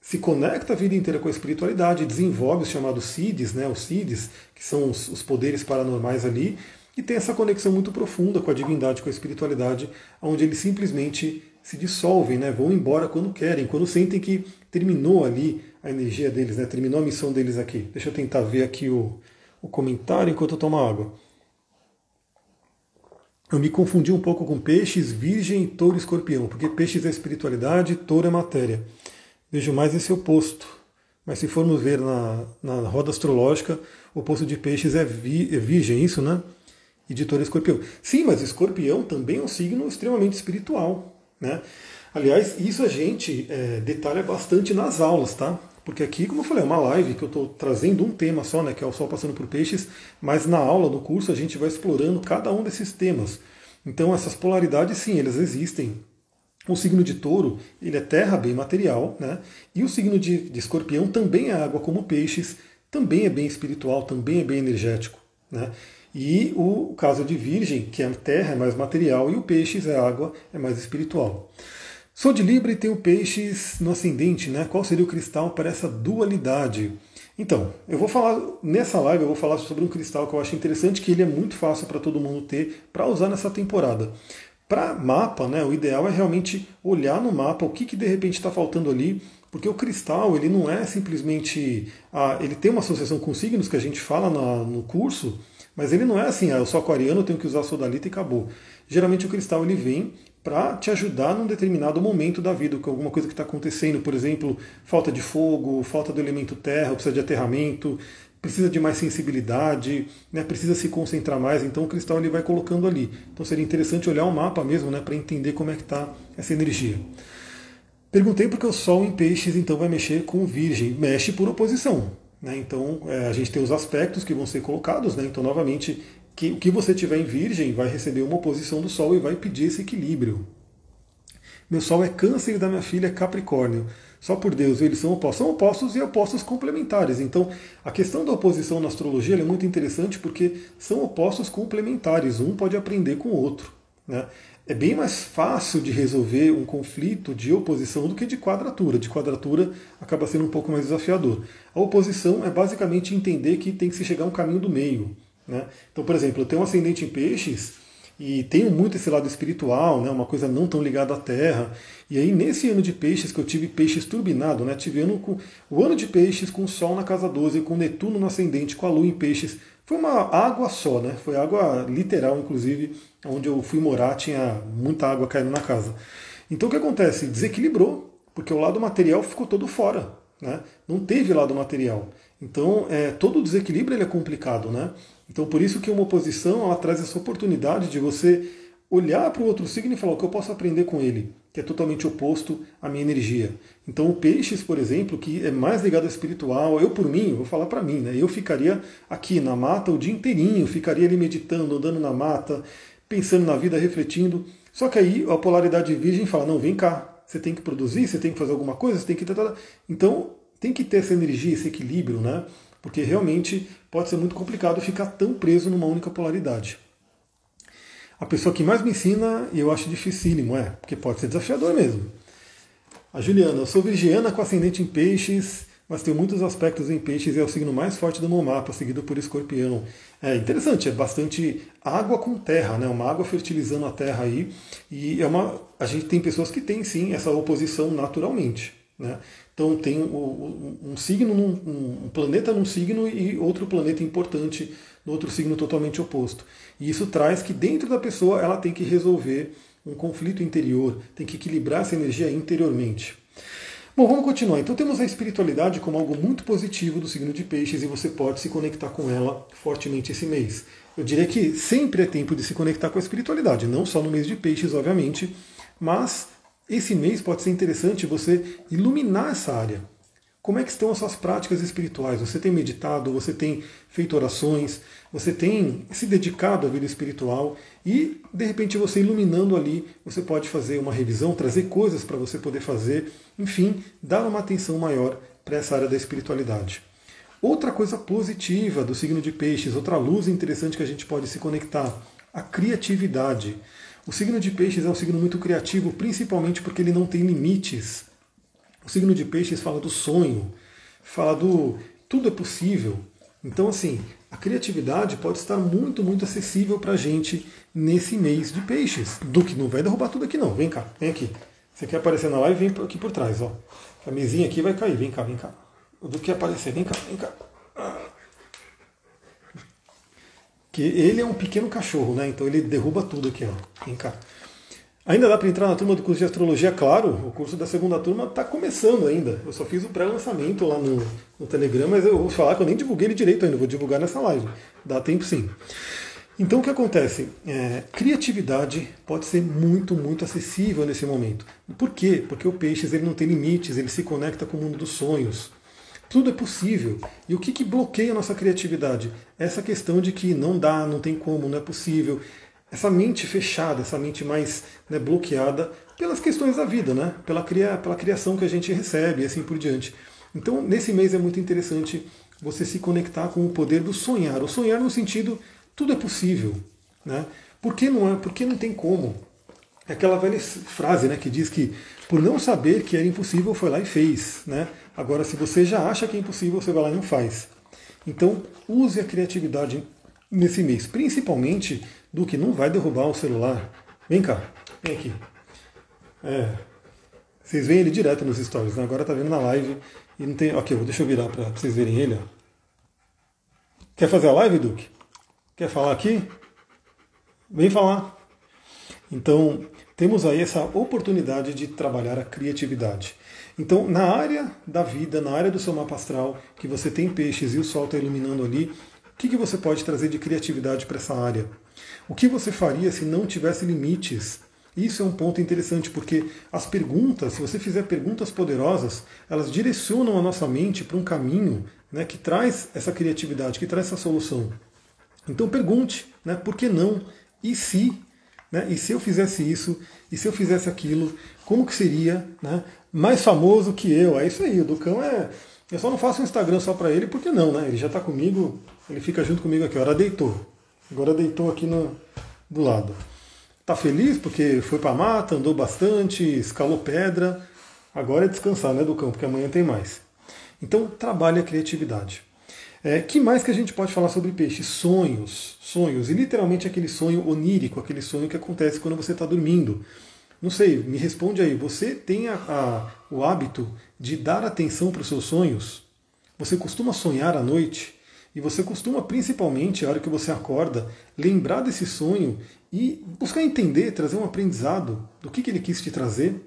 se conecta a vida inteira com a espiritualidade, desenvolve os chamados CIDs, né, os CIDs, que são os, os poderes paranormais ali, e tem essa conexão muito profunda com a divindade, com a espiritualidade, onde eles simplesmente se dissolvem, né, vão embora quando querem, quando sentem que terminou ali a energia deles, né, terminou a missão deles aqui. Deixa eu tentar ver aqui o, o comentário enquanto eu tomo água. Eu me confundi um pouco com peixes, virgem, touro e escorpião, porque peixes é espiritualidade, touro é matéria. Vejo mais esse oposto. Mas se formos ver na, na roda astrológica, o oposto de peixes é, vi, é virgem, isso, né? E de touro é escorpião. Sim, mas escorpião também é um signo extremamente espiritual, né? Aliás, isso a gente é, detalha bastante nas aulas, tá? Porque aqui, como eu falei, é uma live que eu estou trazendo um tema só, né, que é o Sol passando por peixes, mas na aula, no curso, a gente vai explorando cada um desses temas. Então essas polaridades, sim, elas existem. O signo de touro, ele é terra bem material, né? E o signo de, de escorpião também é água como peixes, também é bem espiritual, também é bem energético, né? E o caso de virgem, que é terra, é mais material, e o peixes é água, é mais espiritual. Sou de Libra e tenho peixes no ascendente, né? Qual seria o cristal para essa dualidade? Então, eu vou falar nessa live, eu vou falar sobre um cristal que eu acho interessante, que ele é muito fácil para todo mundo ter para usar nessa temporada. Para mapa, né, o ideal é realmente olhar no mapa o que, que de repente está faltando ali, porque o cristal ele não é simplesmente. Ah, ele tem uma associação com signos que a gente fala na, no curso, mas ele não é assim, ah, eu sou aquariano, eu tenho que usar sodalita e acabou. Geralmente o cristal ele vem para te ajudar num determinado momento da vida, com alguma coisa que está acontecendo, por exemplo, falta de fogo, falta do elemento terra, precisa de aterramento, precisa de mais sensibilidade, né, precisa se concentrar mais, então o cristal ele vai colocando ali. Então seria interessante olhar o mapa mesmo né, para entender como é que está essa energia. Perguntei porque o Sol em peixes então vai mexer com Virgem, mexe por oposição. Né, então é, a gente tem os aspectos que vão ser colocados, né, então novamente que o que você tiver em Virgem vai receber uma oposição do Sol e vai pedir esse equilíbrio. Meu Sol é Câncer e da minha filha é Capricórnio. Só por Deus, eles são opostos. São opostos e opostos complementares. Então, a questão da oposição na astrologia é muito interessante porque são opostos complementares. Um pode aprender com o outro. Né? É bem mais fácil de resolver um conflito de oposição do que de quadratura. De quadratura acaba sendo um pouco mais desafiador. A oposição é basicamente entender que tem que se chegar a um caminho do meio. Né? Então, por exemplo, eu tenho um ascendente em peixes e tenho muito esse lado espiritual, né? uma coisa não tão ligada à terra. E aí, nesse ano de peixes, que eu tive peixes turbinado, né? tive ano com, o ano de peixes com o Sol na casa 12, com Netuno no ascendente, com a Lua em peixes. Foi uma água só, né? Foi água literal, inclusive, onde eu fui morar tinha muita água caindo na casa. Então o que acontece? Desequilibrou, porque o lado material ficou todo fora. Né? Não teve lado material. Então, é, todo o desequilíbrio ele é complicado, né? Então, por isso que uma oposição ela traz essa oportunidade de você olhar para o outro signo e falar o que eu posso aprender com ele, que é totalmente oposto à minha energia. Então, o peixes, por exemplo, que é mais ligado ao espiritual, eu por mim, vou falar para mim, né? Eu ficaria aqui na mata o dia inteirinho, ficaria ali meditando, andando na mata, pensando na vida, refletindo. Só que aí a polaridade virgem fala: não, vem cá, você tem que produzir, você tem que fazer alguma coisa, você tem que. Então, tem que ter essa energia, esse equilíbrio, né? Porque realmente pode ser muito complicado ficar tão preso numa única polaridade. A pessoa que mais me ensina, e eu acho dificílimo, é, porque pode ser desafiador mesmo. A Juliana, eu sou virgiana com ascendente em peixes, mas tem muitos aspectos em peixes e é o signo mais forte do meu mapa, seguido por escorpião. É interessante, é bastante água com terra, né? Uma água fertilizando a terra aí. E é uma, a gente tem pessoas que têm sim essa oposição naturalmente. Né? Então tem um, um signo, num, um planeta num signo e outro planeta importante no outro signo totalmente oposto. E isso traz que dentro da pessoa ela tem que resolver um conflito interior, tem que equilibrar essa energia interiormente. Bom, vamos continuar. Então temos a espiritualidade como algo muito positivo do signo de peixes e você pode se conectar com ela fortemente esse mês. Eu diria que sempre é tempo de se conectar com a espiritualidade, não só no mês de peixes, obviamente, mas esse mês pode ser interessante você iluminar essa área. Como é que estão as suas práticas espirituais? Você tem meditado, você tem feito orações, você tem se dedicado à vida espiritual e, de repente, você iluminando ali, você pode fazer uma revisão, trazer coisas para você poder fazer, enfim, dar uma atenção maior para essa área da espiritualidade. Outra coisa positiva do signo de Peixes, outra luz interessante que a gente pode se conectar, a criatividade. O signo de Peixes é um signo muito criativo, principalmente porque ele não tem limites. O signo de Peixes fala do sonho, fala do tudo é possível. Então, assim, a criatividade pode estar muito, muito acessível para a gente nesse mês de peixes. Do que não vai derrubar tudo aqui não. Vem cá, vem aqui. Você quer aparecer na live? Vem aqui por trás, ó. A mesinha aqui vai cair. Vem cá, vem cá. Do que aparecer, vem cá, vem cá. Que ele é um pequeno cachorro, né? Então ele derruba tudo aqui, ó. Vem cá. Ainda dá para entrar na turma do curso de astrologia, claro. O curso da segunda turma está começando ainda. Eu só fiz o pré-lançamento lá no, no, Telegram, mas eu vou falar que eu nem divulguei ele direito ainda, vou divulgar nessa live. Dá tempo sim. Então o que acontece? É, criatividade pode ser muito, muito acessível nesse momento. Por quê? Porque o peixes ele não tem limites, ele se conecta com o mundo dos sonhos. Tudo é possível. E o que, que bloqueia a nossa criatividade? Essa questão de que não dá, não tem como, não é possível essa mente fechada, essa mente mais né, bloqueada pelas questões da vida, né? pela, cria, pela criação que a gente recebe e assim por diante. Então, nesse mês é muito interessante você se conectar com o poder do sonhar. O sonhar no sentido, tudo é possível. Né? Por que não é? Porque não tem como. É aquela velha frase né, que diz que por não saber que era impossível, foi lá e fez. Né? Agora, se você já acha que é impossível, você vai lá e não faz. Então, use a criatividade nesse mês, principalmente do que não vai derrubar o celular. Vem cá, vem aqui. É, vocês veem ele direto nos stories, né? agora tá vendo na live e não tem. Ok, deixa eu virar para vocês verem ele. Ó. Quer fazer a live, Duque? Quer falar aqui? Vem falar. Então, temos aí essa oportunidade de trabalhar a criatividade. Então, na área da vida, na área do seu mapa astral, que você tem peixes e o sol está iluminando ali, o que, que você pode trazer de criatividade para essa área? O que você faria se não tivesse limites? Isso é um ponto interessante, porque as perguntas, se você fizer perguntas poderosas, elas direcionam a nossa mente para um caminho né, que traz essa criatividade, que traz essa solução. Então pergunte, né, por que não? E se? Né, e se eu fizesse isso? E se eu fizesse aquilo? Como que seria né, mais famoso que eu? É isso aí, o Ducão é... Eu só não faço um Instagram só para ele, porque não, né? Ele já está comigo, ele fica junto comigo aqui. Hora deitou. Agora deitou aqui no, do lado. Tá feliz porque foi para mata, andou bastante, escalou pedra. Agora é descansar, né, campo, porque amanhã tem mais. Então trabalhe a criatividade. É, que mais que a gente pode falar sobre peixe? Sonhos, sonhos, e literalmente aquele sonho onírico, aquele sonho que acontece quando você está dormindo. Não sei, me responde aí. Você tem a, a, o hábito de dar atenção para os seus sonhos? Você costuma sonhar à noite? E você costuma, principalmente, a hora que você acorda, lembrar desse sonho e buscar entender, trazer um aprendizado do que, que ele quis te trazer.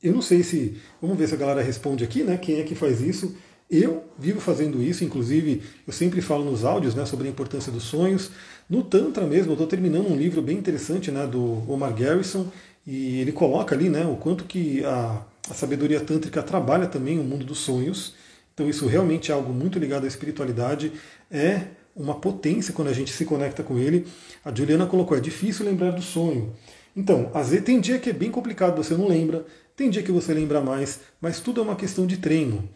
Eu não sei se. Vamos ver se a galera responde aqui, né? Quem é que faz isso? Eu vivo fazendo isso, inclusive eu sempre falo nos áudios né, sobre a importância dos sonhos. No Tantra mesmo, eu estou terminando um livro bem interessante né, do Omar Garrison, e ele coloca ali né, o quanto que a, a sabedoria tântrica trabalha também o mundo dos sonhos. Então isso realmente é algo muito ligado à espiritualidade, é uma potência quando a gente se conecta com ele. A Juliana colocou, é difícil lembrar do sonho. Então, às vezes tem dia que é bem complicado, você não lembra, tem dia que você lembra mais, mas tudo é uma questão de treino.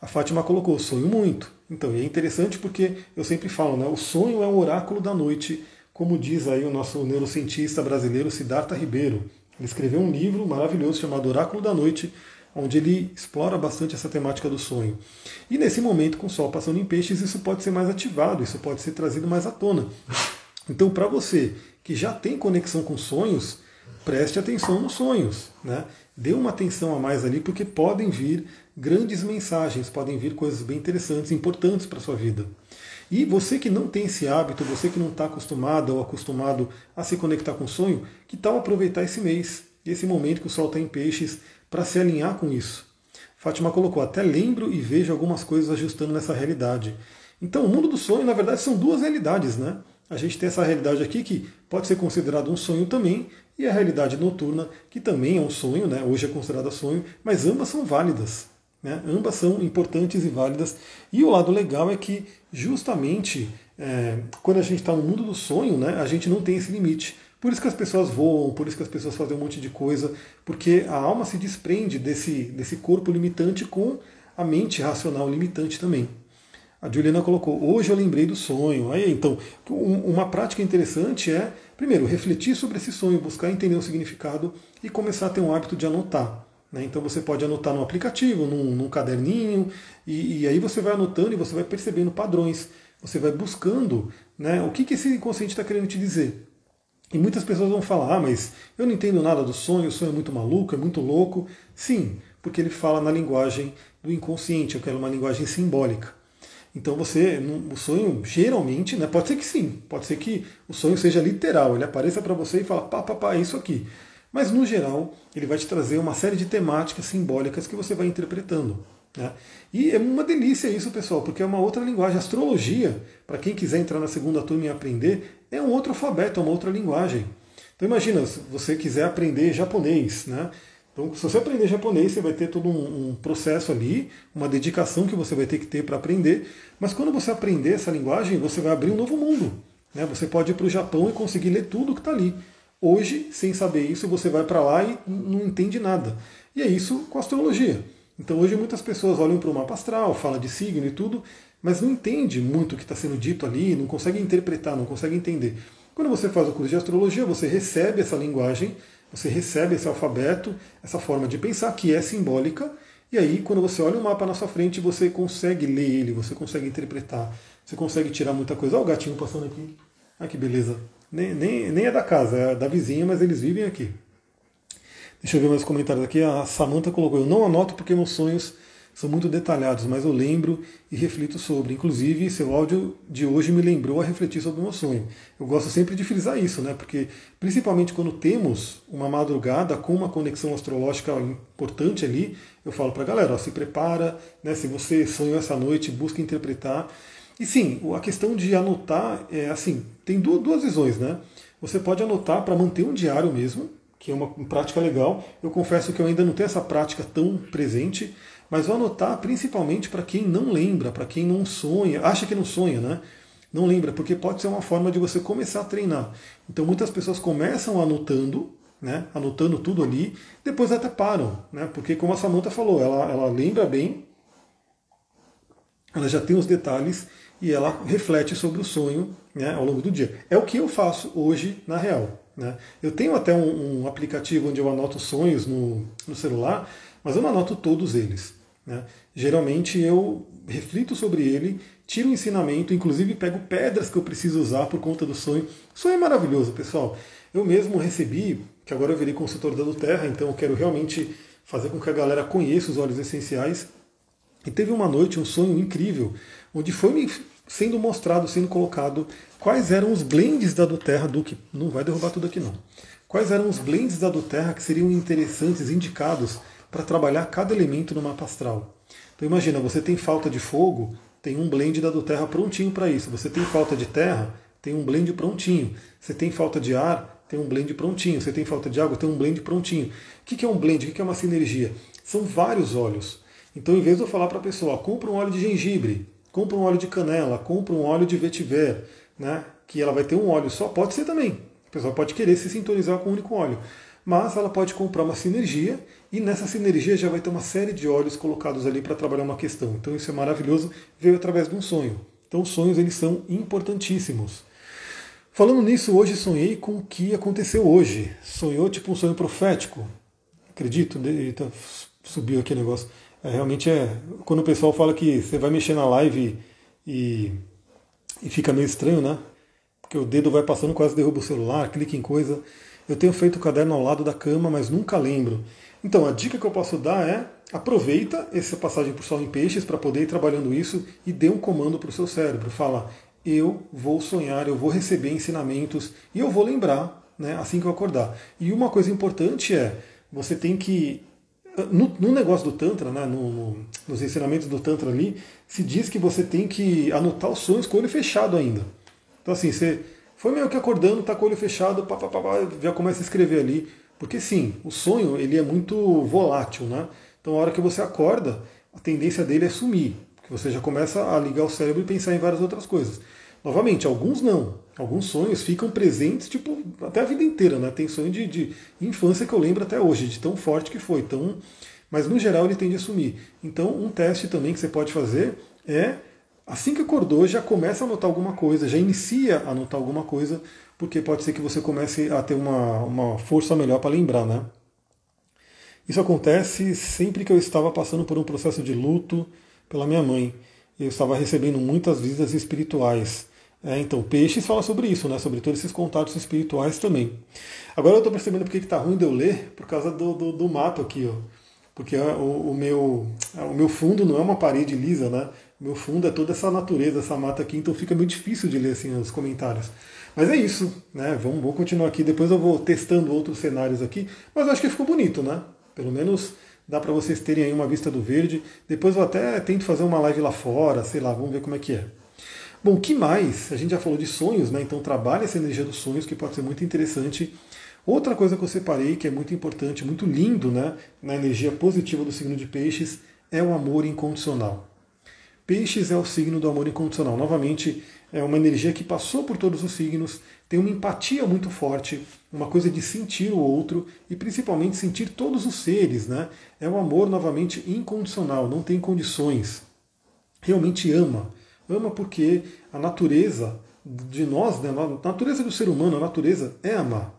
A Fátima colocou, sonho muito. Então, e é interessante porque eu sempre falo, né, o sonho é o oráculo da noite, como diz aí o nosso neurocientista brasileiro Siddhartha Ribeiro. Ele escreveu um livro maravilhoso chamado Oráculo da Noite, onde ele explora bastante essa temática do sonho. E nesse momento, com o Sol passando em peixes, isso pode ser mais ativado, isso pode ser trazido mais à tona. Então, para você que já tem conexão com sonhos, preste atenção nos sonhos. Né? Dê uma atenção a mais ali, porque podem vir grandes mensagens, podem vir coisas bem interessantes, importantes para a sua vida. E você que não tem esse hábito, você que não está acostumado ou acostumado a se conectar com o sonho, que tal aproveitar esse mês, esse momento que o Sol está em peixes, para se alinhar com isso? Fátima colocou, até lembro e vejo algumas coisas ajustando nessa realidade. Então, o mundo do sonho, na verdade, são duas realidades, né? A gente tem essa realidade aqui que pode ser considerado um sonho também, e a realidade noturna, que também é um sonho, né? hoje é considerada sonho, mas ambas são válidas. Né? Ambas são importantes e válidas. E o lado legal é que, justamente, é, quando a gente está no mundo do sonho, né, a gente não tem esse limite. Por isso que as pessoas voam, por isso que as pessoas fazem um monte de coisa, porque a alma se desprende desse, desse corpo limitante com a mente racional limitante também. A Juliana colocou, hoje eu lembrei do sonho. Aí, então, uma prática interessante é, primeiro, refletir sobre esse sonho, buscar entender o significado e começar a ter um hábito de anotar. Né? Então você pode anotar no aplicativo, num, num caderninho, e, e, aí você vai anotando e você vai percebendo padrões. Você vai buscando né, o que, que esse inconsciente está querendo te dizer. E muitas pessoas vão falar, ah, mas eu não entendo nada do sonho, o sonho é muito maluco, é muito louco. Sim, porque ele fala na linguagem do inconsciente, eu quero uma linguagem simbólica. Então você, o sonho geralmente, né, pode ser que sim, pode ser que o sonho seja literal, ele apareça para você e fala, pá, pá, pá, é isso aqui. Mas, no geral, ele vai te trazer uma série de temáticas simbólicas que você vai interpretando. Né? E é uma delícia isso, pessoal, porque é uma outra linguagem. Astrologia, para quem quiser entrar na segunda turma e aprender, é um outro alfabeto, é uma outra linguagem. Então imagina, se você quiser aprender japonês, né? Então, se você aprender japonês, você vai ter todo um, um processo ali, uma dedicação que você vai ter que ter para aprender. Mas quando você aprender essa linguagem, você vai abrir um novo mundo. Né? Você pode ir para o Japão e conseguir ler tudo que está ali. Hoje, sem saber isso, você vai para lá e não entende nada. E é isso com a astrologia. Então hoje muitas pessoas olham para o mapa astral, fala de signo e tudo, mas não entende muito o que está sendo dito ali, não consegue interpretar, não consegue entender. Quando você faz o curso de astrologia, você recebe essa linguagem, você recebe esse alfabeto, essa forma de pensar que é simbólica, e aí quando você olha o mapa na sua frente, você consegue ler ele, você consegue interpretar, você consegue tirar muita coisa. Olha o gatinho passando aqui. Ah, que beleza. Nem, nem, nem é da casa, é da vizinha, mas eles vivem aqui. Deixa eu ver meus comentários aqui. A Samantha colocou: Eu não anoto porque meus sonhos são muito detalhados, mas eu lembro e reflito sobre. Inclusive, seu áudio de hoje me lembrou a refletir sobre o meu sonho. Eu gosto sempre de frisar isso, né? Porque, principalmente quando temos uma madrugada com uma conexão astrológica importante ali, eu falo para a galera: ó, se prepara, né? Se você sonhou essa noite, busca interpretar. E sim, a questão de anotar é assim, tem duas visões, né? Você pode anotar para manter um diário mesmo, que é uma prática legal. Eu confesso que eu ainda não tenho essa prática tão presente, mas vou anotar principalmente para quem não lembra, para quem não sonha, acha que não sonha, né? Não lembra, porque pode ser uma forma de você começar a treinar. Então muitas pessoas começam anotando, né? Anotando tudo ali, depois até param, né? Porque como a Samantha falou, ela, ela lembra bem, ela já tem os detalhes e ela reflete sobre o sonho né, ao longo do dia. É o que eu faço hoje na real. Né? Eu tenho até um, um, aplicativo onde eu anoto sonhos no, no, celular, mas eu não anoto todos eles. Né? Geralmente eu reflito sobre ele, tiro o ensinamento, inclusive pego pedras que eu preciso usar por conta do sonho. Sonho é maravilhoso, pessoal. Eu mesmo recebi, que agora eu virei consultor da Terra, então eu quero realmente fazer com que a galera conheça os óleos essenciais. E teve uma noite, um sonho incrível, onde foi me sendo mostrado, sendo colocado quais eram os blends da Doterra, Duque, não vai derrubar tudo aqui não. Quais eram os blends da Doterra que seriam interessantes, indicados para trabalhar cada elemento no mapa astral. Então imagina, você tem falta de fogo, tem um blend da Doterra prontinho para isso. Você tem falta de terra, tem um blend prontinho. Você tem falta de ar, tem um blend prontinho. Você tem falta de água, tem um blend prontinho. O que é um blend? O que é uma sinergia? São vários óleos. Então, em vez de eu falar para a pessoa, compra um óleo de gengibre, compra um óleo de canela, compra um óleo de vetiver, né? que ela vai ter um óleo só, pode ser também. A pessoa pode querer se sintonizar com um único óleo. Mas ela pode comprar uma sinergia e nessa sinergia já vai ter uma série de óleos colocados ali para trabalhar uma questão. Então isso é maravilhoso, veio através de um sonho. Então os sonhos eles são importantíssimos. Falando nisso, hoje sonhei com o que aconteceu hoje. Sonhou tipo um sonho profético. Acredito, subiu aqui o negócio. É, realmente é. Quando o pessoal fala que você vai mexer na live e, e fica meio estranho, né? Porque o dedo vai passando, quase derruba o celular, clica em coisa. Eu tenho feito o caderno ao lado da cama, mas nunca lembro. Então, a dica que eu posso dar é aproveita essa passagem por Sol em Peixes para poder ir trabalhando isso e dê um comando para o seu cérebro. Fala, eu vou sonhar, eu vou receber ensinamentos e eu vou lembrar né, assim que eu acordar. E uma coisa importante é, você tem que. No, no negócio do Tantra, né, no, no, nos ensinamentos do Tantra ali, se diz que você tem que anotar os sonhos com o olho fechado ainda. Então, assim, você foi meio que acordando, tá com o olho fechado, pá, pá, pá, pá, já começa a escrever ali. Porque sim, o sonho ele é muito volátil, né? Então, a hora que você acorda, a tendência dele é sumir, porque você já começa a ligar o cérebro e pensar em várias outras coisas. Novamente, alguns não. Alguns sonhos ficam presentes, tipo, até a vida inteira, né? Tem sonho de, de infância que eu lembro até hoje, de tão forte que foi. Então, mas no geral ele tende a sumir. Então, um teste também que você pode fazer é, assim que acordou, já começa a anotar alguma coisa, já inicia a anotar alguma coisa, porque pode ser que você comece a ter uma, uma força melhor para lembrar, né? Isso acontece sempre que eu estava passando por um processo de luto pela minha mãe. Eu estava recebendo muitas visitas espirituais. É, então, Peixes fala sobre isso, né? sobre todos esses contatos espirituais também. Agora eu estou percebendo porque está ruim de eu ler, por causa do, do, do mato aqui. Ó. Porque o, o, meu, o meu fundo não é uma parede lisa, né? O meu fundo é toda essa natureza, essa mata aqui, então fica muito difícil de ler assim, os comentários. Mas é isso, né? Vamos, vamos continuar aqui. Depois eu vou testando outros cenários aqui. Mas acho que ficou bonito, né? Pelo menos dá para vocês terem aí uma vista do verde. Depois eu até tento fazer uma live lá fora, sei lá, vamos ver como é que é. Bom, que mais? A gente já falou de sonhos, né? Então trabalhe essa energia dos sonhos, que pode ser muito interessante. Outra coisa que eu separei, que é muito importante, muito lindo, né? Na energia positiva do signo de peixes, é o amor incondicional. Peixes é o signo do amor incondicional. Novamente, é uma energia que passou por todos os signos, tem uma empatia muito forte, uma coisa de sentir o outro e principalmente sentir todos os seres, né? É um amor novamente incondicional, não tem condições. Realmente ama ama porque a natureza de nós, né, a natureza do ser humano, a natureza é amar.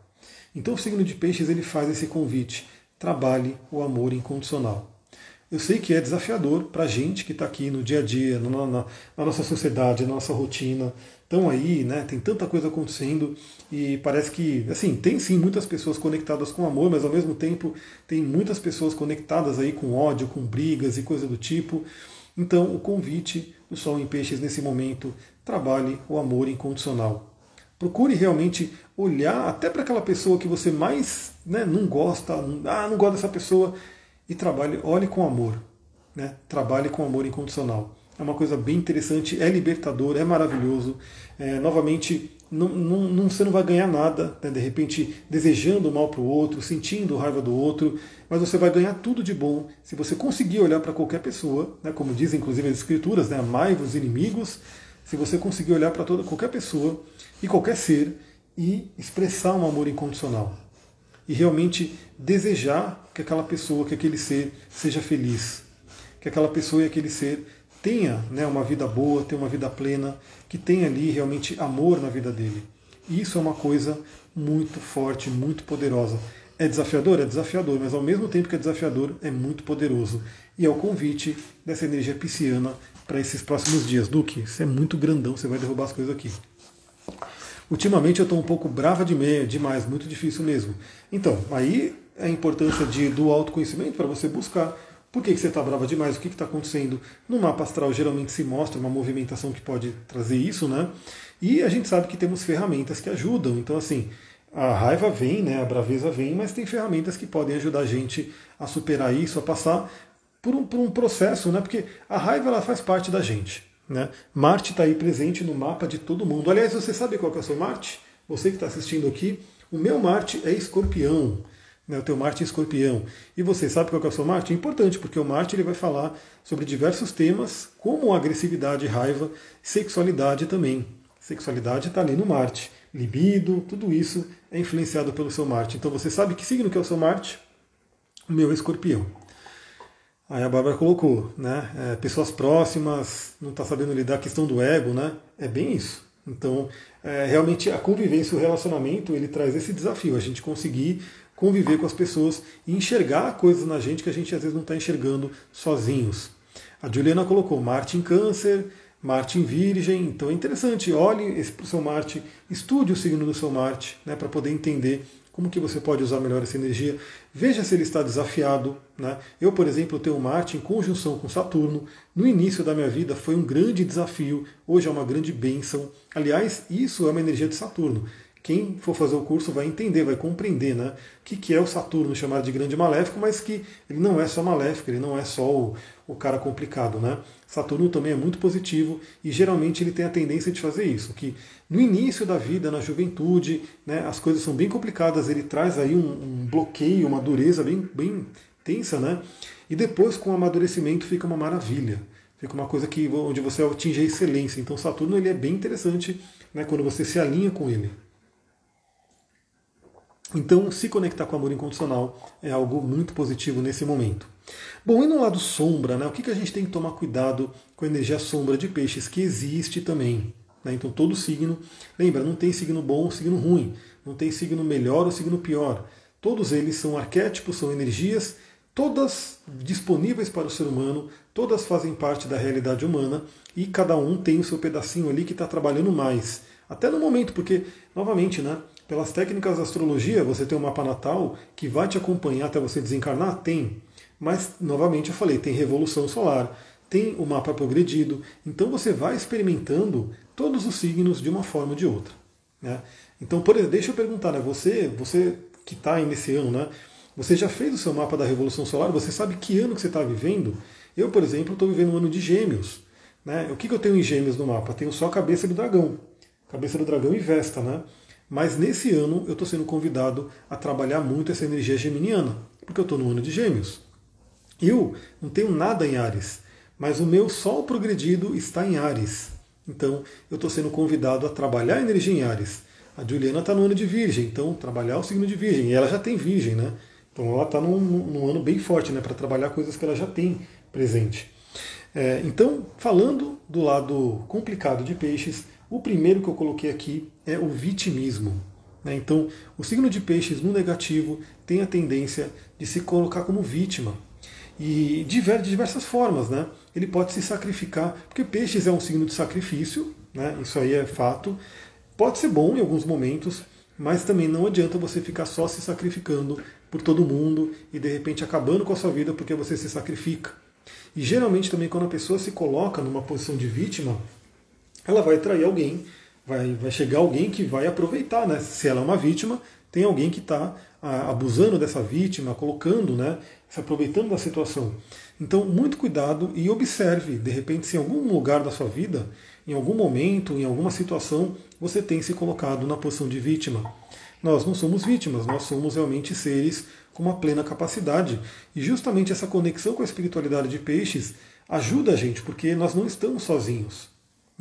Então o signo de peixes ele faz esse convite, trabalhe o amor incondicional. Eu sei que é desafiador para a gente que está aqui no dia a dia, na, na, na, nossa sociedade, na nossa rotina. Estão aí, né? Tem tanta coisa acontecendo e parece que, assim, tem sim muitas pessoas conectadas com amor, mas ao mesmo tempo tem muitas pessoas conectadas aí com ódio, com brigas e coisa do tipo. Então, o convite do Sol em Peixes nesse momento, trabalhe o amor incondicional. Procure realmente olhar até para aquela pessoa que você mais né, não gosta, ah, não gosta dessa pessoa, e trabalhe, olhe com amor. Né? Trabalhe com amor incondicional. É uma coisa bem interessante, é libertador, é maravilhoso. É, novamente, não, não, você não vai ganhar nada, né? de repente desejando o mal para o outro, sentindo raiva do outro, mas você vai ganhar tudo de bom se você conseguir olhar para qualquer pessoa, né? como dizem inclusive as escrituras, né? amai os inimigos, se você conseguir olhar para toda qualquer pessoa e qualquer ser e expressar um amor incondicional e realmente desejar que aquela pessoa, que aquele ser seja feliz, que aquela pessoa e aquele ser tenha né, uma vida boa, tenha uma vida plena, que tenha ali realmente amor na vida dele. Isso é uma coisa muito forte, muito poderosa. É desafiador? É desafiador, mas ao mesmo tempo que é desafiador, é muito poderoso. E é o convite dessa energia pisciana para esses próximos dias. Duque, você é muito grandão, você vai derrubar as coisas aqui. Ultimamente eu estou um pouco brava de meia, demais, muito difícil mesmo. Então, aí é a importância de, do autoconhecimento para você buscar por que, que você está brava demais? O que está acontecendo? No mapa astral geralmente se mostra uma movimentação que pode trazer isso, né? E a gente sabe que temos ferramentas que ajudam. Então, assim, a raiva vem, né? A braveza vem, mas tem ferramentas que podem ajudar a gente a superar isso, a passar por um, por um processo, né? Porque a raiva ela faz parte da gente. Né? Marte está aí presente no mapa de todo mundo. Aliás, você sabe qual que é o seu Marte? Você que está assistindo aqui, o meu Marte é escorpião né, o teu Marte em escorpião. E você sabe qual é o seu Marte? É importante, porque o Marte ele vai falar sobre diversos temas, como agressividade, raiva, sexualidade também. Sexualidade está ali no Marte. Libido, tudo isso é influenciado pelo seu Marte. Então você sabe que signo que é o seu Marte? O meu é escorpião. Aí a Bárbara colocou, né? É, pessoas próximas, não está sabendo lidar, a questão do ego, né? É bem isso. Então, é, realmente a convivência, o relacionamento, ele traz esse desafio, a gente conseguir conviver com as pessoas e enxergar coisas na gente que a gente às vezes não está enxergando sozinhos. A Juliana colocou Marte em Câncer, Marte em Virgem, então é interessante, olhe para o seu Marte, estude o signo do seu Marte, né, para poder entender como que você pode usar melhor essa energia. Veja se ele está desafiado. Né? Eu, por exemplo, tenho Marte em conjunção com Saturno. No início da minha vida foi um grande desafio, hoje é uma grande bênção. Aliás, isso é uma energia de Saturno. Quem for fazer o curso vai entender, vai compreender né, o que, que é o Saturno chamado de grande maléfico, mas que ele não é só maléfico, ele não é só o, o cara complicado. Né? Saturno também é muito positivo e geralmente ele tem a tendência de fazer isso, que no início da vida, na juventude, né, as coisas são bem complicadas, ele traz aí um, um bloqueio, uma dureza bem, bem tensa, né? E depois, com o amadurecimento, fica uma maravilha. Fica uma coisa que onde você atinge a excelência. Então Saturno ele é bem interessante né, quando você se alinha com ele. Então, se conectar com o amor incondicional é algo muito positivo nesse momento. Bom, e no lado sombra, né, o que, que a gente tem que tomar cuidado com a energia sombra de peixes, que existe também. Né? Então, todo signo, lembra, não tem signo bom ou signo ruim, não tem signo melhor ou signo pior. Todos eles são arquétipos, são energias, todas disponíveis para o ser humano, todas fazem parte da realidade humana e cada um tem o seu pedacinho ali que está trabalhando mais. Até no momento, porque, novamente, né, pelas técnicas da astrologia, você tem um mapa natal que vai te acompanhar até você desencarnar? Tem. Mas, novamente, eu falei, tem revolução solar, tem o mapa progredido. Então você vai experimentando todos os signos de uma forma ou de outra. Né? Então, por deixa eu perguntar, né? você, você que está ano, né? você já fez o seu mapa da revolução solar? Você sabe que ano que você está vivendo? Eu, por exemplo, estou vivendo um ano de gêmeos. Né? O que, que eu tenho em gêmeos no mapa? Tenho só a cabeça do dragão. Cabeça do dragão e Vesta, né? Mas nesse ano eu estou sendo convidado a trabalhar muito essa energia geminiana, porque eu estou no ano de Gêmeos. Eu não tenho nada em Ares, mas o meu Sol progredido está em Ares. Então eu estou sendo convidado a trabalhar a energia em Ares. A Juliana está no ano de Virgem, então trabalhar o signo de Virgem. E ela já tem Virgem, né? Então ela está num, num, ano bem forte, né? Para trabalhar coisas que ela já tem presente. É, então, falando do lado complicado de peixes, o primeiro que eu coloquei aqui é o vitimismo. Né? Então, o signo de peixes no negativo tem a tendência de se colocar como vítima. E de diversas formas, né? Ele pode se sacrificar, porque peixes é um signo de sacrifício, né? Isso aí é fato. Pode ser bom em alguns momentos, mas também não adianta você ficar só se sacrificando por todo mundo e de repente acabando com a sua vida porque você se sacrifica. E geralmente também quando a pessoa se coloca numa posição de vítima, ela vai trair alguém, vai, vai chegar alguém que vai aproveitar, né? Se ela é uma vítima, tem alguém que está abusando dessa vítima, colocando, né? Se aproveitando da situação. Então, muito cuidado e observe, de repente, se em algum lugar da sua vida, em algum momento, em alguma situação, você tem se colocado na posição de vítima. Nós não somos vítimas, nós somos realmente seres com uma plena capacidade. E justamente essa conexão com a espiritualidade de peixes ajuda a gente, porque nós não estamos sozinhos.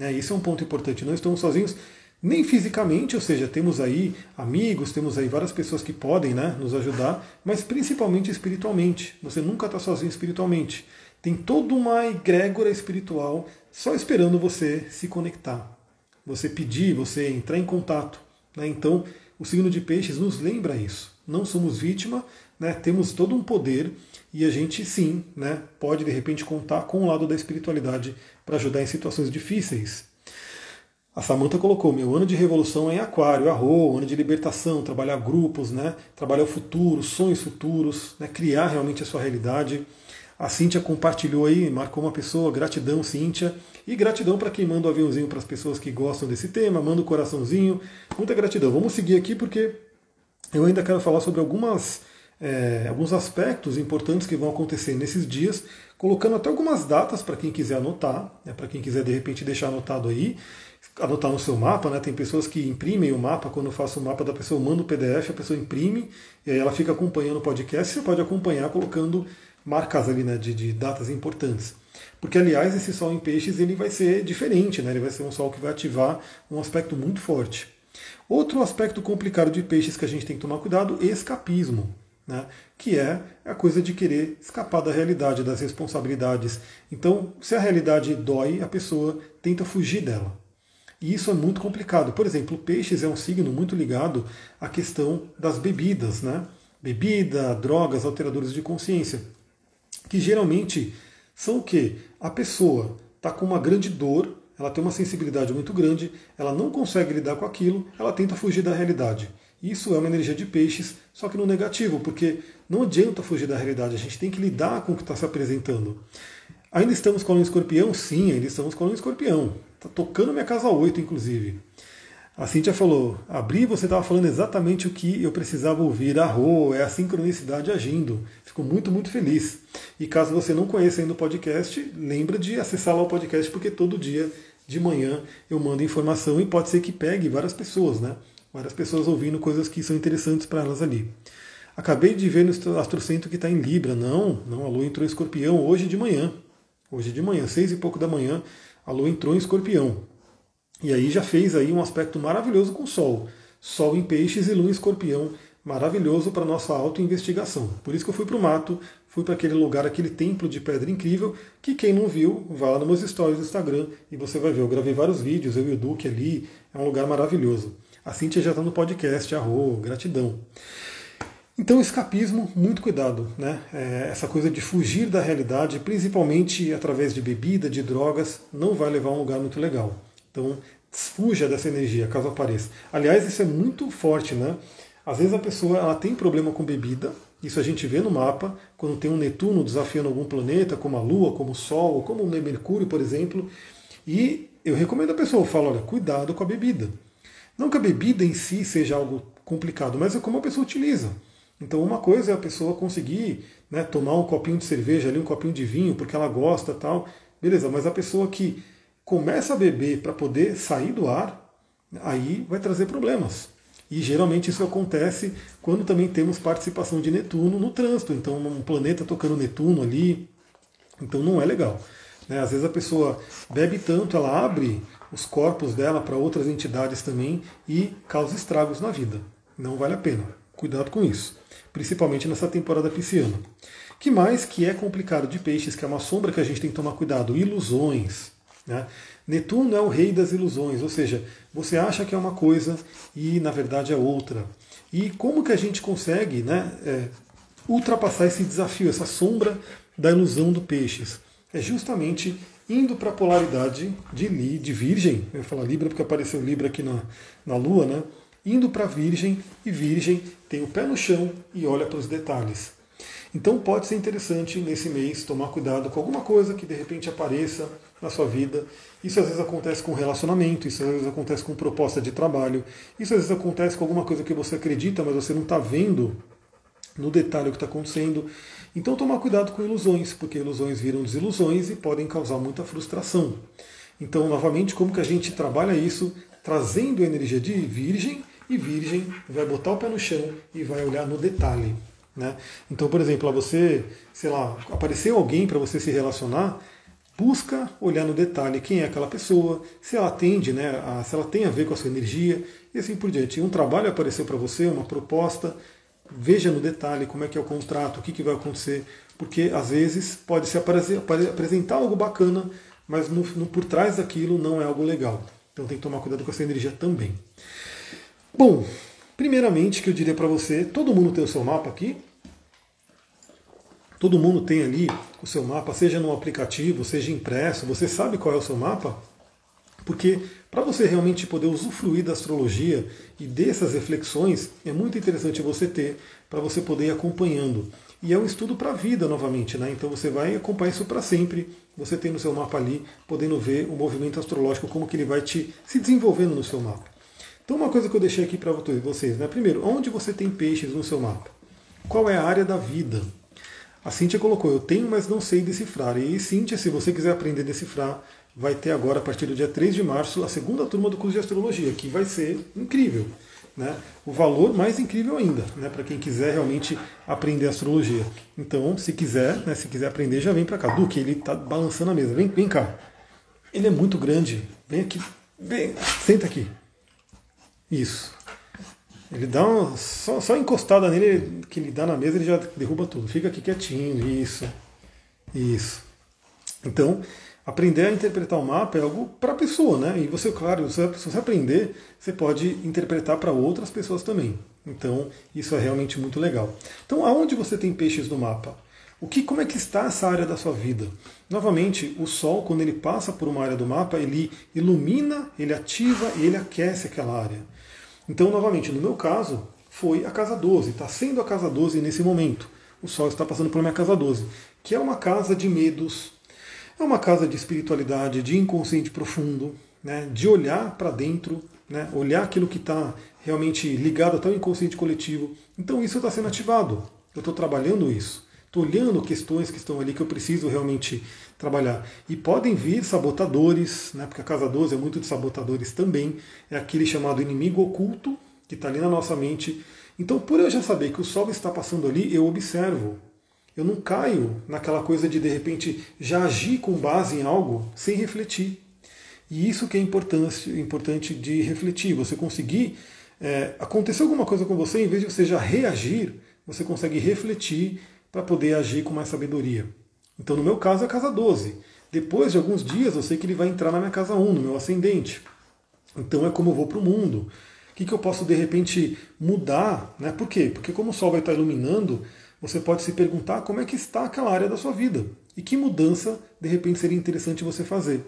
Né? Isso é um ponto importante. Não estamos sozinhos nem fisicamente, ou seja, temos aí amigos, temos aí várias pessoas que podem né, nos ajudar, mas principalmente espiritualmente. Você nunca está sozinho espiritualmente. Tem toda uma egrégora espiritual só esperando você se conectar, você pedir, você entrar em contato. Né? Então, o signo de peixes nos lembra isso. Não somos vítima, né? temos todo um poder e a gente sim né, pode de repente contar com o lado da espiritualidade para ajudar em situações difíceis. A Samanta colocou: meu ano de revolução é em Aquário, Arro, ano de libertação, trabalhar grupos, né, trabalhar o futuro, sonhos futuros, né, criar realmente a sua realidade. A Cíntia compartilhou aí, marcou uma pessoa, gratidão, Cíntia. E gratidão para quem manda o um aviãozinho para as pessoas que gostam desse tema, manda o um coraçãozinho. Muita gratidão. Vamos seguir aqui porque eu ainda quero falar sobre algumas é, alguns aspectos importantes que vão acontecer nesses dias, colocando até algumas datas para quem quiser anotar, né, para quem quiser de repente deixar anotado aí, anotar no seu mapa, né? Tem pessoas que imprimem o mapa, quando eu faço o mapa da pessoa, eu mando o PDF, a pessoa imprime, e aí ela fica acompanhando o podcast, você pode acompanhar colocando marcas ali né, de, de datas importantes. Porque, aliás, esse sol em peixes ele vai ser diferente, né? ele vai ser um sol que vai ativar um aspecto muito forte. Outro aspecto complicado de peixes que a gente tem que tomar cuidado, escapismo né? que é a coisa de querer escapar da realidade, das responsabilidades. Então, se a realidade dói, a pessoa tenta fugir dela. E isso é muito complicado. Por exemplo, peixes é um signo muito ligado à questão das bebidas. Né? bebida, drogas, alteradores de consciência, que geralmente são o que? A pessoa está com uma grande dor, ela tem uma sensibilidade muito grande, ela não consegue lidar com aquilo, ela tenta fugir da realidade. Isso é uma energia de peixes, só que no negativo, porque não adianta fugir da realidade, a gente tem que lidar com o que está se apresentando. Ainda estamos com a lua escorpião? Sim, ainda estamos com a lua escorpião. Está tocando minha casa 8, inclusive. A Cintia falou, abri você estava falando exatamente o que eu precisava ouvir. Arro, é a sincronicidade agindo. Fico muito, muito feliz. E caso você não conheça ainda o podcast, lembra de acessar lá o podcast, porque todo dia de manhã eu mando informação e pode ser que pegue várias pessoas, né? Várias pessoas ouvindo coisas que são interessantes para elas ali. Acabei de ver no astrocentro que está em Libra. Não, não, a Lua entrou em escorpião hoje de manhã. Hoje de manhã, seis e pouco da manhã, a Lua entrou em escorpião. E aí já fez aí um aspecto maravilhoso com o Sol. Sol em peixes e Lua em escorpião, maravilhoso para nossa auto-investigação. Por isso que eu fui para o mato, fui para aquele lugar, aquele templo de pedra incrível, que quem não viu, vá lá nos meus stories do Instagram e você vai ver. Eu gravei vários vídeos, eu e o Duque ali, é um lugar maravilhoso. A Cintia já está no podcast, arro, gratidão. Então, escapismo, muito cuidado, né? É, essa coisa de fugir da realidade, principalmente através de bebida, de drogas, não vai levar a um lugar muito legal. Então, fuja dessa energia, caso apareça. Aliás, isso é muito forte, né? Às vezes a pessoa ela tem problema com bebida, isso a gente vê no mapa, quando tem um Netuno desafiando algum planeta, como a Lua, como o Sol, como o Mercúrio, por exemplo. E eu recomendo a pessoa, eu falo, olha, cuidado com a bebida. Não que a bebida em si seja algo complicado, mas é como a pessoa utiliza. Então, uma coisa é a pessoa conseguir né, tomar um copinho de cerveja ali, um copinho de vinho, porque ela gosta tal. Beleza, mas a pessoa que começa a beber para poder sair do ar, aí vai trazer problemas. E geralmente isso acontece quando também temos participação de Netuno no trânsito. Então, um planeta tocando Netuno ali. Então, não é legal. Né? Às vezes a pessoa bebe tanto, ela abre os corpos dela para outras entidades também e causa estragos na vida. Não vale a pena. Cuidado com isso principalmente nessa temporada pisciana. Que mais que é complicado de peixes, que é uma sombra que a gente tem que tomar cuidado, ilusões. Né? Netuno é o rei das ilusões, ou seja, você acha que é uma coisa e na verdade é outra. E como que a gente consegue né, é, ultrapassar esse desafio, essa sombra da ilusão do peixes? É justamente indo para a polaridade de, li, de Virgem, eu ia falar Libra porque apareceu Libra aqui na, na Lua, né? indo para Virgem, e Virgem tem o pé no chão e olha para os detalhes. Então pode ser interessante nesse mês tomar cuidado com alguma coisa que de repente apareça na sua vida. Isso às vezes acontece com relacionamento, isso às vezes acontece com proposta de trabalho, isso às vezes acontece com alguma coisa que você acredita, mas você não está vendo no detalhe o que está acontecendo. Então tomar cuidado com ilusões, porque ilusões viram desilusões e podem causar muita frustração. Então, novamente, como que a gente trabalha isso? Trazendo a energia de virgem e virgem vai botar o pé no chão e vai olhar no detalhe. Né? Então, por exemplo, você, sei lá, apareceu alguém para você se relacionar, busca olhar no detalhe quem é aquela pessoa, se ela atende, né, a, se ela tem a ver com a sua energia e assim por diante. Um trabalho apareceu para você, uma proposta, veja no detalhe como é que é o contrato, o que, que vai acontecer, porque às vezes pode se apresentar algo bacana, mas no, no, por trás daquilo não é algo legal. Então tem que tomar cuidado com essa energia também. Bom, primeiramente que eu diria para você, todo mundo tem o seu mapa aqui. Todo mundo tem ali o seu mapa, seja no aplicativo, seja impresso, você sabe qual é o seu mapa? Porque para você realmente poder usufruir da astrologia e dessas reflexões, é muito interessante você ter para você poder ir acompanhando. E é um estudo para a vida novamente, né? Então você vai acompanhar isso para sempre. Você tem no seu mapa ali, podendo ver o movimento astrológico, como que ele vai te se desenvolvendo no seu mapa. Então uma coisa que eu deixei aqui para vocês, né? Primeiro, onde você tem peixes no seu mapa? Qual é a área da vida? A Cíntia colocou, eu tenho, mas não sei decifrar. E Cíntia, se você quiser aprender a decifrar, vai ter agora, a partir do dia 3 de março, a segunda turma do curso de astrologia, que vai ser incrível. Né? O valor mais incrível ainda, né? para quem quiser realmente aprender astrologia. Então, se quiser, né, se quiser aprender, já vem para cá. Duque, ele está balançando a mesa. Vem, vem cá. Ele é muito grande. Vem aqui. Vem, senta aqui. Isso. Ele dá uma, só, só encostada nele que ele dá na mesa, ele já derruba tudo. Fica aqui quietinho. Isso. Isso. Então, aprender a interpretar o mapa é algo para a pessoa, né? E você, claro, se você aprender, você pode interpretar para outras pessoas também. Então, isso é realmente muito legal. Então, aonde você tem peixes no mapa? O que, como é que está essa área da sua vida? Novamente, o Sol, quando ele passa por uma área do mapa, ele ilumina, ele ativa e ele aquece aquela área. Então, novamente, no meu caso, foi a casa 12, está sendo a casa 12 nesse momento. O Sol está passando por minha casa 12, que é uma casa de medos, é uma casa de espiritualidade, de inconsciente profundo, né, de olhar para dentro, né, olhar aquilo que está realmente ligado até o inconsciente coletivo. Então isso está sendo ativado. Eu estou trabalhando isso. Estou olhando questões que estão ali que eu preciso realmente trabalhar. E podem vir sabotadores, né, porque a casa 12 é muito de sabotadores também. É aquele chamado inimigo oculto que está ali na nossa mente. Então, por eu já saber que o Sol está passando ali, eu observo. Eu não caio naquela coisa de de repente já agir com base em algo sem refletir. E isso que é importante, importante de refletir. Você conseguir é, acontecer alguma coisa com você, em vez de você já reagir, você consegue refletir para poder agir com mais sabedoria. Então, no meu caso, é a casa 12. Depois de alguns dias, eu sei que ele vai entrar na minha casa 1, no meu ascendente. Então, é como eu vou para o mundo. O que, que eu posso, de repente, mudar? Né? Por quê? Porque, como o Sol vai estar iluminando, você pode se perguntar como é que está aquela área da sua vida e que mudança de repente seria interessante você fazer.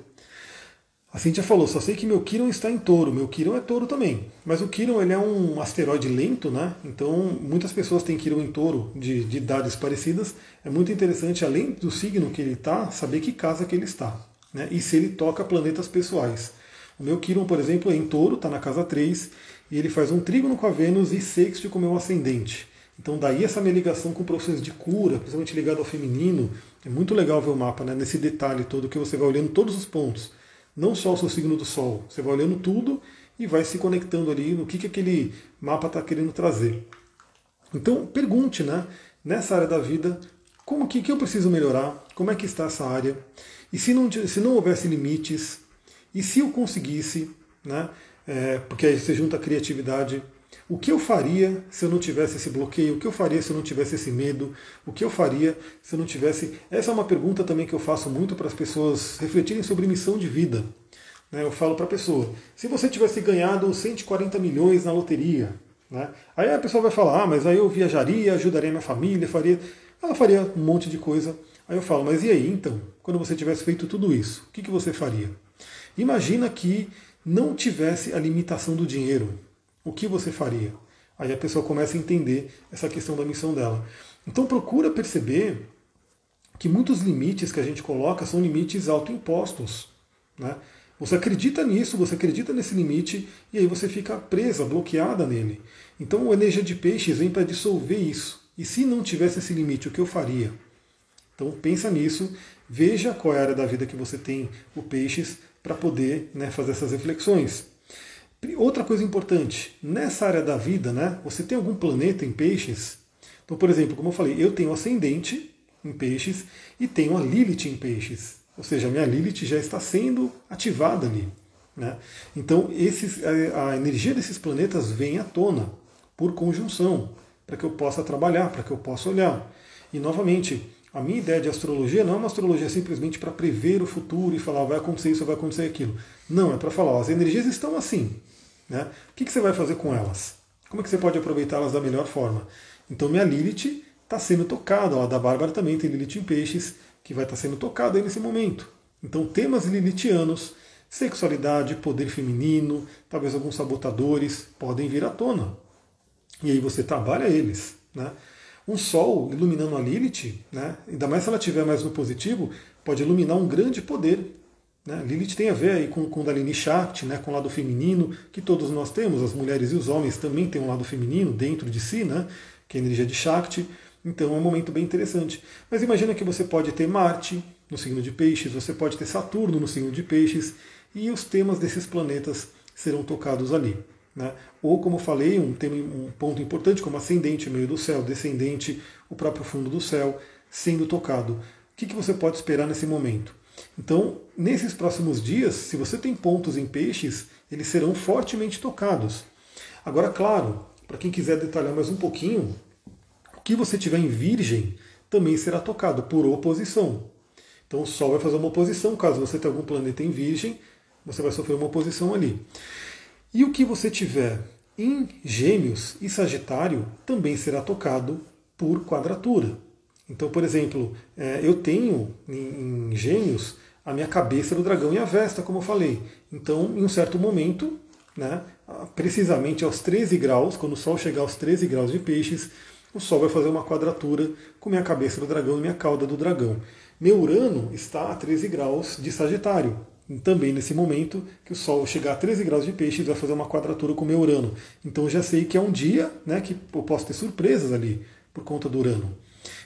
A Cintia falou, só sei que meu Quirón está em touro, meu Quirón é touro também. Mas o Quirón ele é um asteroide lento, né? Então muitas pessoas têm Quirón em touro de, de idades parecidas. É muito interessante, além do signo que ele está, saber que casa que ele está. Né? E se ele toca planetas pessoais. O meu Quirón, por exemplo, é em touro, está na casa 3, e ele faz um trígono com a Vênus e sexto com o meu ascendente. Então daí essa minha ligação com processos de cura, principalmente ligado ao feminino, é muito legal ver o mapa, né? nesse detalhe todo que você vai olhando todos os pontos. Não só o seu signo do Sol, você vai olhando tudo e vai se conectando ali no que, que aquele mapa está querendo trazer. Então pergunte, né? Nessa área da vida, como que, que eu preciso melhorar? Como é que está essa área? E se não, se não houvesse limites, e se eu conseguisse, né? É, porque aí você junta a criatividade, o que eu faria se eu não tivesse esse bloqueio? O que eu faria se eu não tivesse esse medo? O que eu faria se eu não tivesse. Essa é uma pergunta também que eu faço muito para as pessoas refletirem sobre missão de vida. Né? Eu falo para a pessoa: se você tivesse ganhado 140 milhões na loteria, né? aí a pessoa vai falar: ah, mas aí eu viajaria, ajudaria minha família, faria. Ela faria um monte de coisa. Aí eu falo: mas e aí então? Quando você tivesse feito tudo isso, o que, que você faria? Imagina que não tivesse a limitação do dinheiro o que você faria? Aí a pessoa começa a entender essa questão da missão dela. Então procura perceber que muitos limites que a gente coloca são limites autoimpostos. Né? Você acredita nisso, você acredita nesse limite e aí você fica presa, bloqueada nele. Então a energia de peixes vem para dissolver isso. E se não tivesse esse limite, o que eu faria? Então pensa nisso, veja qual é a área da vida que você tem o peixes para poder né, fazer essas reflexões. Outra coisa importante, nessa área da vida, né, você tem algum planeta em peixes? Então, por exemplo, como eu falei, eu tenho ascendente em peixes e tenho a Lilith em peixes. Ou seja, a minha Lilith já está sendo ativada ali. Né? Então, esses, a energia desses planetas vem à tona por conjunção, para que eu possa trabalhar, para que eu possa olhar. E, novamente, a minha ideia de astrologia não é uma astrologia simplesmente para prever o futuro e falar vai acontecer isso, vai acontecer aquilo. Não, é para falar, ó, as energias estão assim. Né? O que, que você vai fazer com elas? Como é que você pode aproveitá-las da melhor forma? Então minha Lilith está sendo tocada, ó, a da Bárbara também tem Lilith em peixes, que vai estar tá sendo tocada nesse momento. Então temas lilithianos, sexualidade, poder feminino, talvez alguns sabotadores podem vir à tona. E aí você trabalha eles. Né? Um sol iluminando a Lilith, né? ainda mais se ela estiver mais no positivo, pode iluminar um grande poder né? Lilith tem a ver aí com, Dalini Shakti, né? com o lado feminino, que todos nós temos, as mulheres e os homens também têm um lado feminino dentro de si, né? que é a energia de Shakti. Então é um momento bem interessante. Mas imagina que você pode ter Marte no signo de Peixes, você pode ter Saturno no signo de Peixes, e os temas desses planetas serão tocados ali. Né? Ou, como falei, um, tema, um ponto importante como ascendente, meio do céu, descendente, o próprio fundo do céu, sendo tocado. O que, que você pode esperar nesse momento? Então, nesses próximos dias, se você tem pontos em peixes, eles serão fortemente tocados. Agora, claro, para quem quiser detalhar mais um pouquinho, o que você tiver em virgem também será tocado por oposição. Então o Sol vai fazer uma oposição, caso você tenha algum planeta em Virgem, você vai sofrer uma oposição ali. E o que você tiver em Gêmeos e Sagitário também será tocado por quadratura. Então, por exemplo, é, eu tenho em Gêmeos a minha cabeça do dragão e a Vesta, como eu falei. Então, em um certo momento, né, precisamente aos 13 graus, quando o Sol chegar aos 13 graus de peixes, o Sol vai fazer uma quadratura com minha cabeça do dragão e minha cauda do dragão. Meu Urano está a 13 graus de Sagitário. Também nesse momento que o Sol chegar a 13 graus de peixes, vai fazer uma quadratura com meu Urano. Então já sei que é um dia né, que eu posso ter surpresas ali por conta do Urano.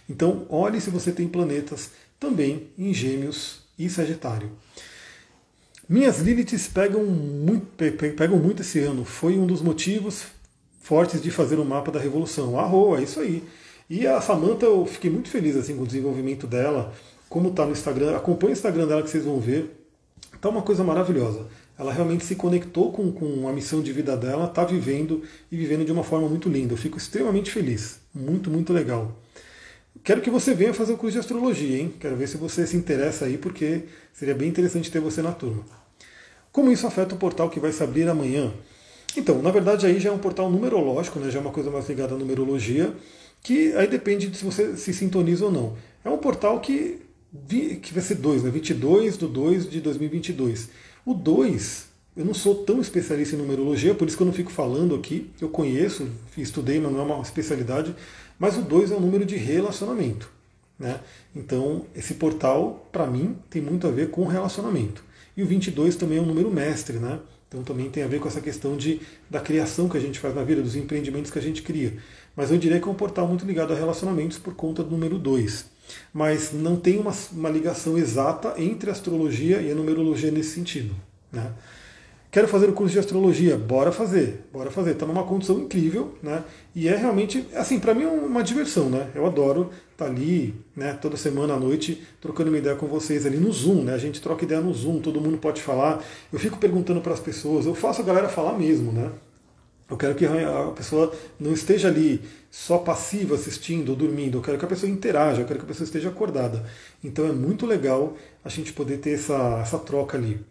Então olhe se você tem planetas também em Gêmeos e Sagitário. Minhas Liliths pegam muito, pegam muito esse ano. Foi um dos motivos fortes de fazer o mapa da Revolução. Arro, é isso aí. E a Samantha, eu fiquei muito feliz assim, com o desenvolvimento dela, como está no Instagram. Acompanhe o Instagram dela que vocês vão ver. Está uma coisa maravilhosa. Ela realmente se conectou com, com a missão de vida dela, está vivendo e vivendo de uma forma muito linda. Eu fico extremamente feliz. Muito, muito legal. Quero que você venha fazer o curso de astrologia, hein? Quero ver se você se interessa aí, porque seria bem interessante ter você na turma. Como isso afeta o portal que vai se abrir amanhã? Então, na verdade, aí já é um portal numerológico, né? já é uma coisa mais ligada à numerologia, que aí depende de se você se sintoniza ou não. É um portal que, que vai ser 2, né? 22 do 2 de 2022. O 2, eu não sou tão especialista em numerologia, por isso que eu não fico falando aqui. Eu conheço, estudei, mas não é uma especialidade. Mas o 2 é um número de relacionamento. Né? Então, esse portal, para mim, tem muito a ver com relacionamento. E o 22 também é um número mestre, né? Então também tem a ver com essa questão de, da criação que a gente faz na vida, dos empreendimentos que a gente cria. Mas eu diria que é um portal muito ligado a relacionamentos por conta do número 2. Mas não tem uma, uma ligação exata entre astrologia e a numerologia nesse sentido. Né? Quero fazer o curso de astrologia, bora fazer, bora fazer. Está numa condição incrível, né? E é realmente, assim, para mim é uma diversão, né? Eu adoro estar tá ali, né? Toda semana à noite trocando uma ideia com vocês ali no Zoom, né? A gente troca ideia no Zoom, todo mundo pode falar. Eu fico perguntando para as pessoas, eu faço a galera falar mesmo, né? Eu quero que a pessoa não esteja ali só passiva assistindo ou dormindo. Eu quero que a pessoa interaja, eu quero que a pessoa esteja acordada. Então é muito legal a gente poder ter essa, essa troca ali.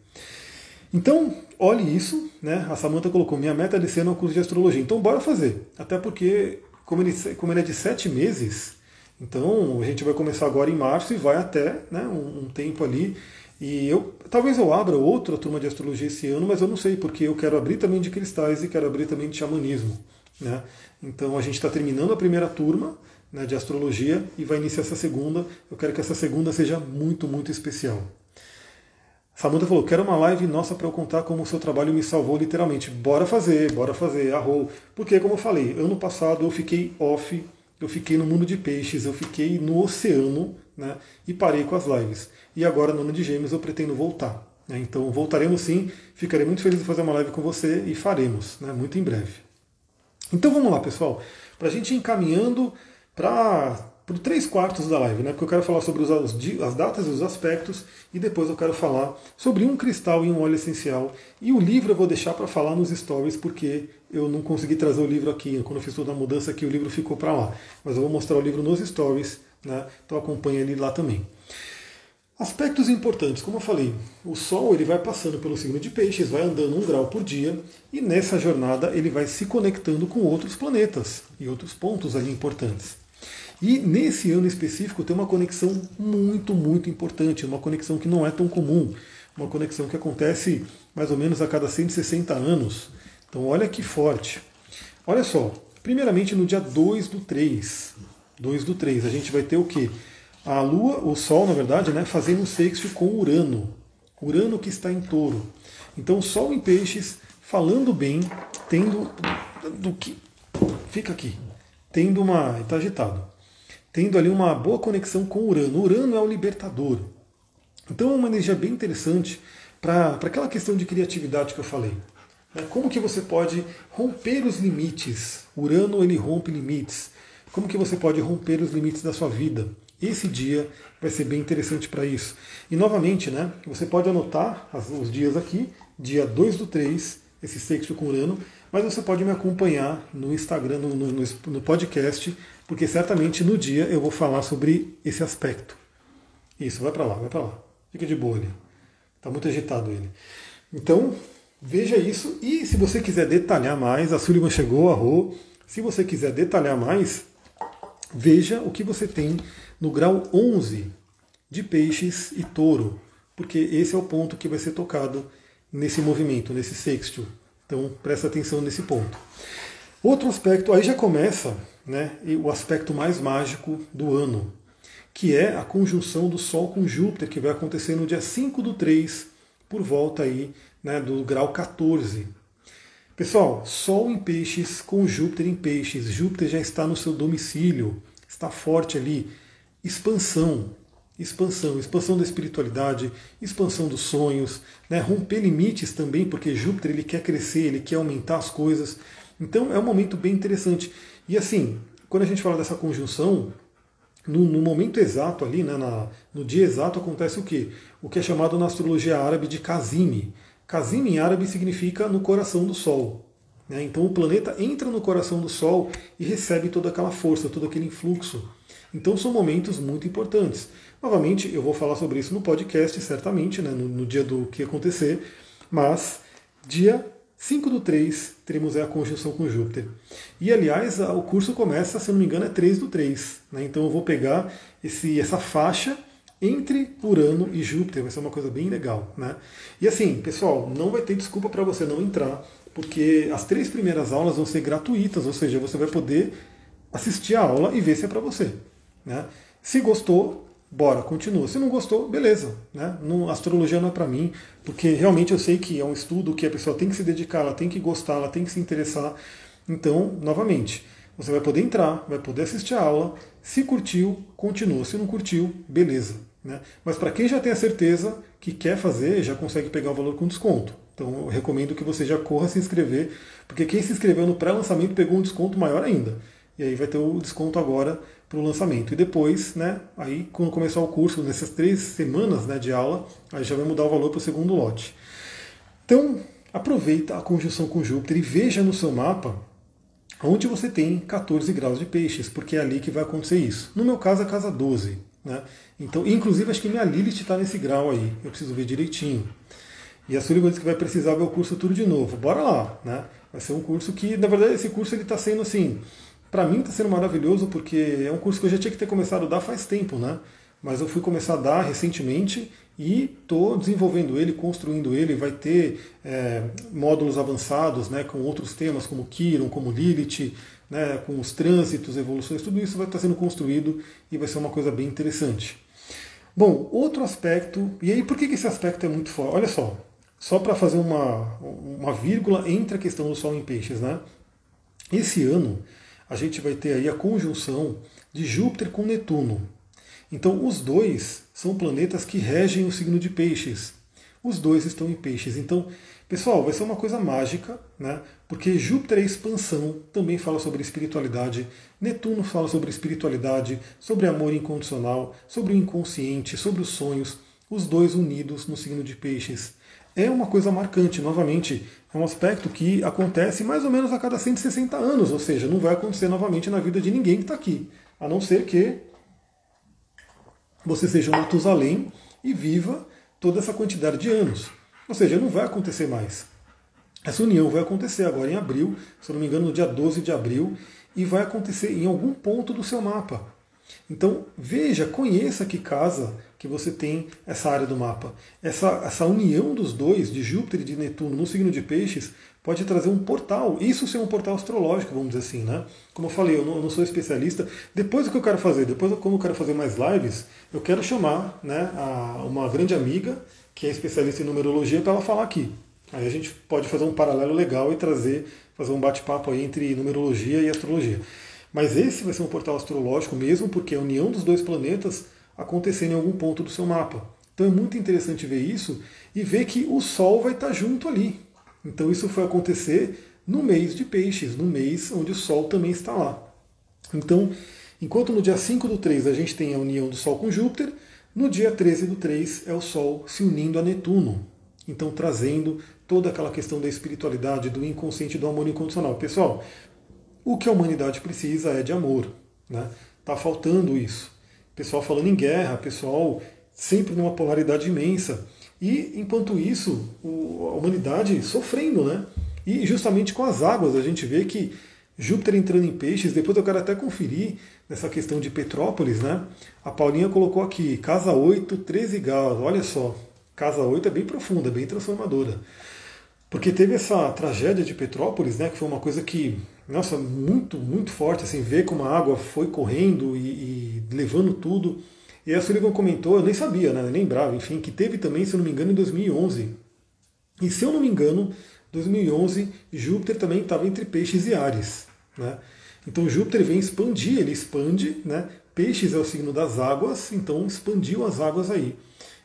Então, olhe isso, né? A Samanta colocou, minha meta de ser no curso de astrologia. Então, bora fazer. Até porque, como ele, como ele é de sete meses, então a gente vai começar agora em março e vai até né, um, um tempo ali. E eu talvez eu abra outra turma de astrologia esse ano, mas eu não sei, porque eu quero abrir também de cristais e quero abrir também de xamanismo. Né? Então a gente está terminando a primeira turma né, de astrologia e vai iniciar essa segunda. Eu quero que essa segunda seja muito, muito especial. Samantha falou, quero uma live nossa para eu contar como o seu trabalho me salvou literalmente. Bora fazer, bora fazer, arrou. Porque, como eu falei, ano passado eu fiquei off, eu fiquei no mundo de peixes, eu fiquei no oceano, né? E parei com as lives. E agora, no ano de gêmeos, eu pretendo voltar. Né, então, voltaremos sim, ficarei muito feliz de fazer uma live com você e faremos, né? Muito em breve. Então vamos lá, pessoal. Para a gente ir encaminhando para por três quartos da live, né? Porque eu quero falar sobre os, as datas e os aspectos e depois eu quero falar sobre um cristal e um óleo essencial. E o livro eu vou deixar para falar nos stories porque eu não consegui trazer o livro aqui. Quando eu fiz toda a mudança aqui, o livro ficou para lá. Mas eu vou mostrar o livro nos stories, né? Então acompanha ele lá também. Aspectos importantes, como eu falei, o Sol ele vai passando pelo signo de Peixes, vai andando um grau por dia e nessa jornada ele vai se conectando com outros planetas e outros pontos ali importantes. E nesse ano específico tem uma conexão muito, muito importante, uma conexão que não é tão comum, uma conexão que acontece mais ou menos a cada 160 anos. Então olha que forte. Olha só, primeiramente no dia 2 do 3, 2 do 3, a gente vai ter o quê? A Lua, o Sol, na verdade, né, fazendo sexto com Urano. Urano que está em touro. Então, Sol em peixes, falando bem, tendo do que. Fica aqui. Tendo uma. Está agitado tendo ali uma boa conexão com Urano. Urano é o libertador. Então é uma energia bem interessante para aquela questão de criatividade que eu falei. Né? Como que você pode romper os limites? Urano ele rompe limites. Como que você pode romper os limites da sua vida? Esse dia vai ser bem interessante para isso. E novamente, né, você pode anotar os dias aqui, dia 2 do 3, esse sexto com Urano, mas você pode me acompanhar no Instagram, no, no, no podcast, porque certamente no dia eu vou falar sobre esse aspecto. Isso, vai para lá, vai para lá. Fica de boa ali. Está muito agitado ele. Então, veja isso. E se você quiser detalhar mais, a Sullivan chegou, a Rô. Se você quiser detalhar mais, veja o que você tem no grau 11 de peixes e touro, porque esse é o ponto que vai ser tocado nesse movimento, nesse sextil. Então presta atenção nesse ponto. Outro aspecto, aí já começa né, o aspecto mais mágico do ano, que é a conjunção do Sol com Júpiter, que vai acontecer no dia 5 do 3, por volta aí né, do grau 14. Pessoal, Sol em peixes com Júpiter em peixes. Júpiter já está no seu domicílio, está forte ali. Expansão, expansão, expansão da espiritualidade, expansão dos sonhos, né? romper limites também, porque Júpiter ele quer crescer, ele quer aumentar as coisas. Então é um momento bem interessante. E assim, quando a gente fala dessa conjunção, no, no momento exato ali, né, na, no dia exato, acontece o quê? O que é chamado na astrologia árabe de Kazimi. Kazimi em árabe significa no coração do Sol. Né? Então o planeta entra no coração do Sol e recebe toda aquela força, todo aquele influxo. Então são momentos muito importantes. Novamente, eu vou falar sobre isso no podcast, certamente, né, no, no dia do que acontecer, mas dia 5 do 3 teremos a conjunção com Júpiter. E aliás, o curso começa, se não me engano, é 3 do 3. Né? Então eu vou pegar esse, essa faixa entre Urano e Júpiter, vai ser uma coisa bem legal. Né? E assim, pessoal, não vai ter desculpa para você não entrar, porque as três primeiras aulas vão ser gratuitas, ou seja, você vai poder assistir a aula e ver se é para você. Né? Se gostou, bora, continua. Se não gostou, beleza. Né? Não, astrologia não é para mim, porque realmente eu sei que é um estudo que a pessoa tem que se dedicar, ela tem que gostar, ela tem que se interessar. Então, novamente, você vai poder entrar, vai poder assistir a aula. Se curtiu, continua. Se não curtiu, beleza. Né? Mas para quem já tem a certeza que quer fazer, já consegue pegar o valor com desconto. Então eu recomendo que você já corra se inscrever, porque quem se inscreveu no pré-lançamento pegou um desconto maior ainda. E aí vai ter o desconto agora para o lançamento. E depois, né, aí quando começar o curso, nessas três semanas né, de aula, aí já vai mudar o valor para o segundo lote. Então, aproveita a conjunção com Júpiter e veja no seu mapa onde você tem 14 graus de peixes, porque é ali que vai acontecer isso. No meu caso, a casa 12. Né? Então, inclusive, acho que minha Lilith está nesse grau aí. Eu preciso ver direitinho. E a Sullivan disse que vai precisar ver o curso tudo de novo. Bora lá, né? Vai ser um curso que, na verdade, esse curso ele está sendo assim, para mim está sendo maravilhoso porque é um curso que eu já tinha que ter começado a dar faz tempo, né? Mas eu fui começar a dar recentemente e estou desenvolvendo ele, construindo ele. Vai ter é, módulos avançados, né, com outros temas como Kiron, como Lilith, né, com os trânsitos, evoluções, tudo isso vai estar sendo construído e vai ser uma coisa bem interessante. Bom, outro aspecto, e aí por que esse aspecto é muito forte? Olha só, só para fazer uma, uma vírgula entre a questão do Sol em Peixes, né? Esse ano a gente vai ter aí a conjunção de Júpiter com Netuno. Então os dois são planetas que regem o signo de Peixes. Os dois estão em Peixes. Então Pessoal, vai ser uma coisa mágica, né? Porque Júpiter é expansão, também fala sobre espiritualidade. Netuno fala sobre espiritualidade, sobre amor incondicional, sobre o inconsciente, sobre os sonhos. Os dois unidos no signo de Peixes. É uma coisa marcante, novamente, é um aspecto que acontece mais ou menos a cada 160 anos, ou seja, não vai acontecer novamente na vida de ninguém que está aqui, a não ser que você seja um Matusalém e viva toda essa quantidade de anos. Ou seja, não vai acontecer mais. Essa união vai acontecer agora em abril, se eu não me engano, no dia 12 de abril, e vai acontecer em algum ponto do seu mapa. Então, veja, conheça que casa que você tem essa área do mapa. Essa, essa união dos dois, de Júpiter e de Netuno, no signo de Peixes, pode trazer um portal. Isso ser um portal astrológico, vamos dizer assim, né? Como eu falei, eu não, eu não, sou especialista. Depois o que eu quero fazer, depois como eu quero fazer mais lives, eu quero chamar né, a, uma grande amiga que é especialista em numerologia, para ela falar aqui. Aí a gente pode fazer um paralelo legal e trazer, fazer um bate-papo aí entre numerologia e astrologia. Mas esse vai ser um portal astrológico mesmo, porque a união dos dois planetas acontecendo em algum ponto do seu mapa. Então é muito interessante ver isso e ver que o Sol vai estar junto ali. Então isso foi acontecer no mês de Peixes, no mês onde o Sol também está lá. Então, enquanto no dia 5 do 3 a gente tem a união do Sol com Júpiter, no dia 13 do 3 é o Sol se unindo a Netuno, então trazendo toda aquela questão da espiritualidade, do inconsciente, do amor incondicional. Pessoal, o que a humanidade precisa é de amor. Né? Tá faltando isso. Pessoal falando em guerra, pessoal sempre numa polaridade imensa. E enquanto isso, a humanidade sofrendo, né? E justamente com as águas, a gente vê que Júpiter entrando em peixes, depois eu quero até conferir nessa questão de Petrópolis, né? A Paulinha colocou aqui, casa 8, 13 graus, olha só, casa 8 é bem profunda, bem transformadora. Porque teve essa tragédia de Petrópolis, né, que foi uma coisa que, nossa, muito, muito forte, assim, ver como a água foi correndo e, e levando tudo. E a Sullivan comentou, eu nem sabia, né, nem lembrava, enfim, que teve também, se eu não me engano, em 2011. E se eu não me engano, 2011, Júpiter também estava entre peixes e ares. Né? Então Júpiter vem expandir, ele expande, né? Peixes é o signo das águas, então expandiu as águas aí.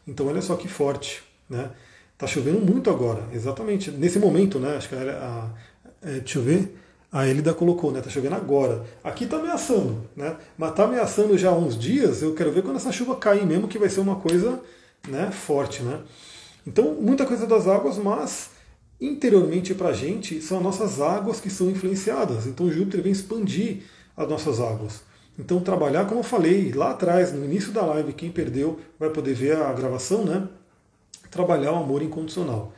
Então olha só que forte, né? Tá chovendo muito agora, exatamente nesse momento, né? Acho que a, a, é, deixa eu ver, a Elida colocou, né? Tá chovendo agora. Aqui tá ameaçando, né? Mas tá ameaçando já há uns dias. Eu quero ver quando essa chuva cair mesmo, que vai ser uma coisa, né? Forte, né? Então muita coisa das águas, mas interiormente para a gente são as nossas águas que são influenciadas. Então Júpiter vem expandir as nossas águas. Então trabalhar, como eu falei lá atrás, no início da live, quem perdeu vai poder ver a gravação, né? Trabalhar o amor incondicional.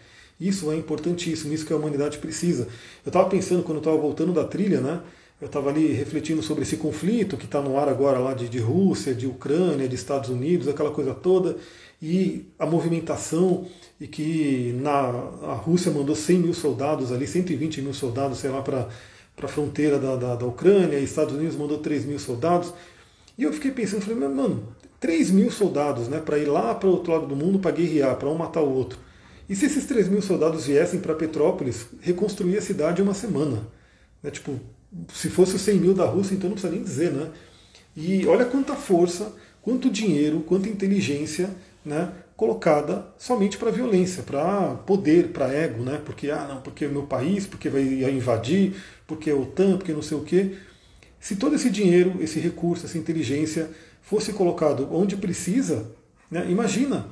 Isso é importantíssimo, isso que a humanidade precisa. Eu estava pensando quando eu estava voltando da trilha, né? Eu estava ali refletindo sobre esse conflito que está no ar agora lá de, de Rússia, de Ucrânia, de Estados Unidos, aquela coisa toda, e a movimentação e que na, a Rússia mandou 100 mil soldados ali, 120 mil soldados, sei lá, para a fronteira da, da, da, Ucrânia, e Estados Unidos mandou 3 mil soldados. E eu fiquei pensando, falei, mano, 3 mil soldados né, para ir lá para o outro lado do mundo para guerrear, para um matar o outro. E se esses 3 mil soldados viessem para Petrópolis, reconstruir a cidade em uma semana? Né, tipo, se fosse os 100 mil da Rússia, então não precisa nem dizer, né? E olha quanta força, quanto dinheiro, quanta inteligência né, colocada somente para violência, para poder, para ego, né? Porque ah, não, porque é meu país, porque vai invadir, porque é OTAN, porque não sei o quê. Se todo esse dinheiro, esse recurso, essa inteligência fosse colocado onde precisa, né, imagina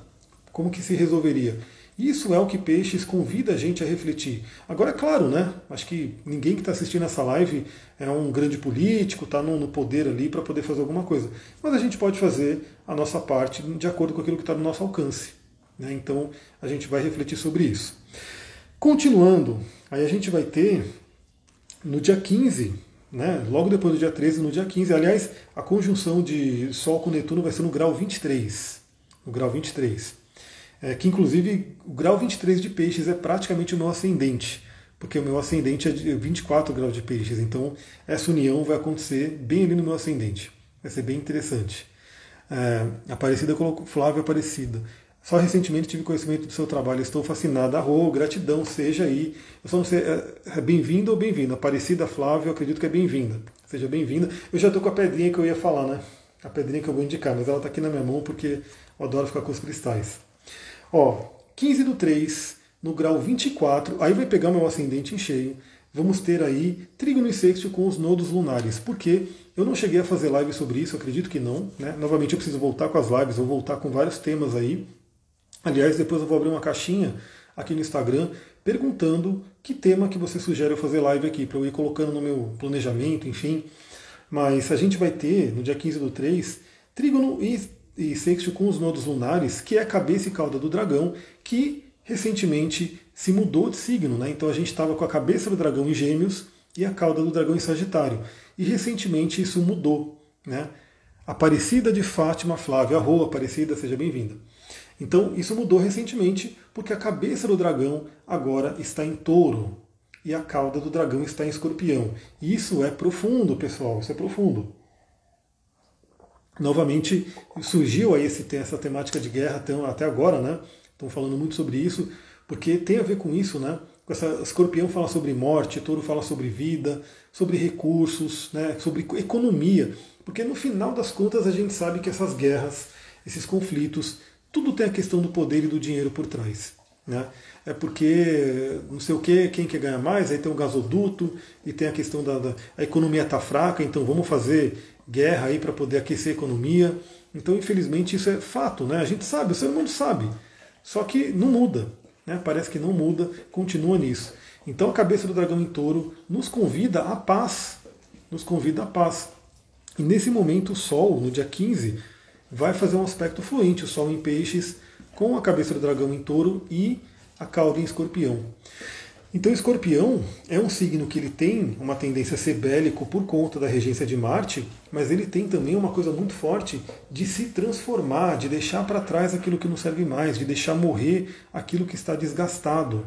como que se resolveria. Isso é o que Peixes convida a gente a refletir. Agora, é claro, né? Acho que ninguém que está assistindo essa live é um grande político, está no, poder ali para poder fazer alguma coisa. Mas a gente pode fazer a nossa parte de acordo com aquilo que está no nosso alcance. Né? Então, a gente vai refletir sobre isso. Continuando, aí a gente vai ter no dia 15, né, logo depois do dia 13, no dia 15, aliás, a conjunção de Sol com Netuno vai ser no grau 23. No grau 23 é, que inclusive o grau 23 de peixes é praticamente o meu ascendente, porque o meu ascendente é de 24 graus de peixes, então essa união vai acontecer bem ali no meu ascendente. Vai ser bem interessante. É, Aparecida colocou Flávia Aparecida. Só recentemente tive conhecimento do seu trabalho, estou fascinada. Arro, gratidão, seja aí. Eu só não sei, é, é bem-vindo ou bem-vinda? Aparecida Flávia, eu acredito que é bem-vinda. Seja bem-vinda. Eu já estou com a pedrinha que eu ia falar, né? A pedrinha que eu vou indicar, mas ela está aqui na minha mão porque eu adoro ficar com os cristais. Ó, 15 do 3, no grau 24, aí vai pegar meu ascendente em cheio. Vamos ter aí trígono e sexto com os nodos lunares. Por quê? Eu não cheguei a fazer live sobre isso, acredito que não. Né? Novamente eu preciso voltar com as lives, vou voltar com vários temas aí. Aliás, depois eu vou abrir uma caixinha aqui no Instagram perguntando que tema que você sugere eu fazer live aqui, para eu ir colocando no meu planejamento, enfim. Mas a gente vai ter, no dia 15 do 3, trígono e e sexto com os nodos lunares, que é a cabeça e cauda do dragão, que recentemente se mudou de signo. Né? Então a gente estava com a cabeça do dragão em Gêmeos e a cauda do dragão em Sagitário. E recentemente isso mudou. Né? Aparecida de Fátima Flávia, Rua Aparecida, seja bem-vinda. Então isso mudou recentemente porque a cabeça do dragão agora está em touro e a cauda do dragão está em escorpião. Isso é profundo, pessoal, isso é profundo novamente surgiu aí esse, essa temática de guerra até agora, né? Estão falando muito sobre isso, porque tem a ver com isso, né? Essa, escorpião fala sobre morte, touro fala sobre vida, sobre recursos, né? sobre economia. Porque no final das contas a gente sabe que essas guerras, esses conflitos, tudo tem a questão do poder e do dinheiro por trás. Né? É porque não sei o que, quem quer ganhar mais, aí tem o gasoduto e tem a questão da, da a economia está fraca, então vamos fazer guerra aí para poder aquecer a economia. Então, infelizmente, isso é fato, né? A gente sabe, o ser humano sabe. Só que não muda, né? Parece que não muda, continua nisso. Então, a cabeça do dragão em touro nos convida à paz, nos convida à paz. E nesse momento, o Sol, no dia 15, vai fazer um aspecto fluente, o Sol em peixes, com a cabeça do dragão em touro e a cauda em escorpião. Então, escorpião é um signo que ele tem uma tendência a ser bélico por conta da regência de Marte, mas ele tem também uma coisa muito forte de se transformar, de deixar para trás aquilo que não serve mais, de deixar morrer aquilo que está desgastado.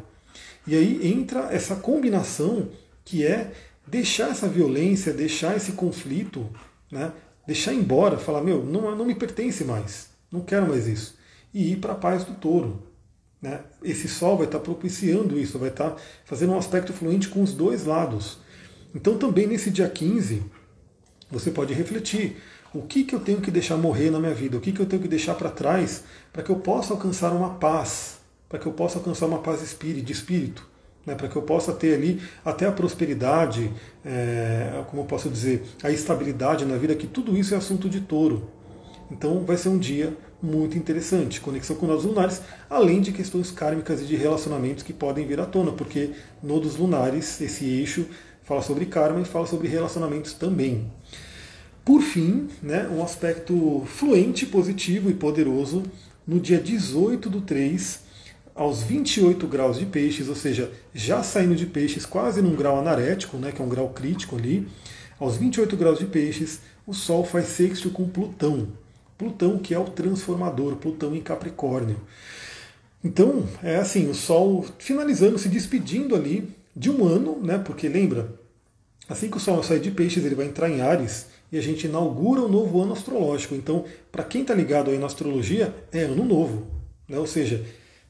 E aí entra essa combinação que é deixar essa violência, deixar esse conflito, né? deixar embora, falar, meu, não, não me pertence mais, não quero mais isso, e ir para a paz do touro. Né? Esse Sol vai estar propiciando isso, vai estar fazendo um aspecto fluente com os dois lados. Então, também nesse dia 15, você pode refletir: o que, que eu tenho que deixar morrer na minha vida? O que, que eu tenho que deixar para trás para que eu possa alcançar uma paz? Para que eu possa alcançar uma paz de espírito? Né, para que eu possa ter ali até a prosperidade, é, como eu posso dizer, a estabilidade na vida, que tudo isso é assunto de touro. Então vai ser um dia muito interessante, conexão com nodos lunares, além de questões kármicas e de relacionamentos que podem vir à tona, porque nodos lunares, esse eixo, fala sobre karma e fala sobre relacionamentos também. Por fim, né, um aspecto fluente, positivo e poderoso no dia 18 do 3, aos 28 graus de peixes, ou seja, já saindo de peixes quase num grau anarético, né, que é um grau crítico ali, aos 28 graus de peixes, o Sol faz sexto com Plutão. Plutão, que é o transformador, Plutão em Capricórnio. Então, é assim, o Sol finalizando, se despedindo ali de um ano, né? Porque lembra, assim que o Sol sai de peixes, ele vai entrar em Ares e a gente inaugura o um novo ano astrológico. Então, para quem está ligado aí na astrologia, é ano novo. Né? Ou seja,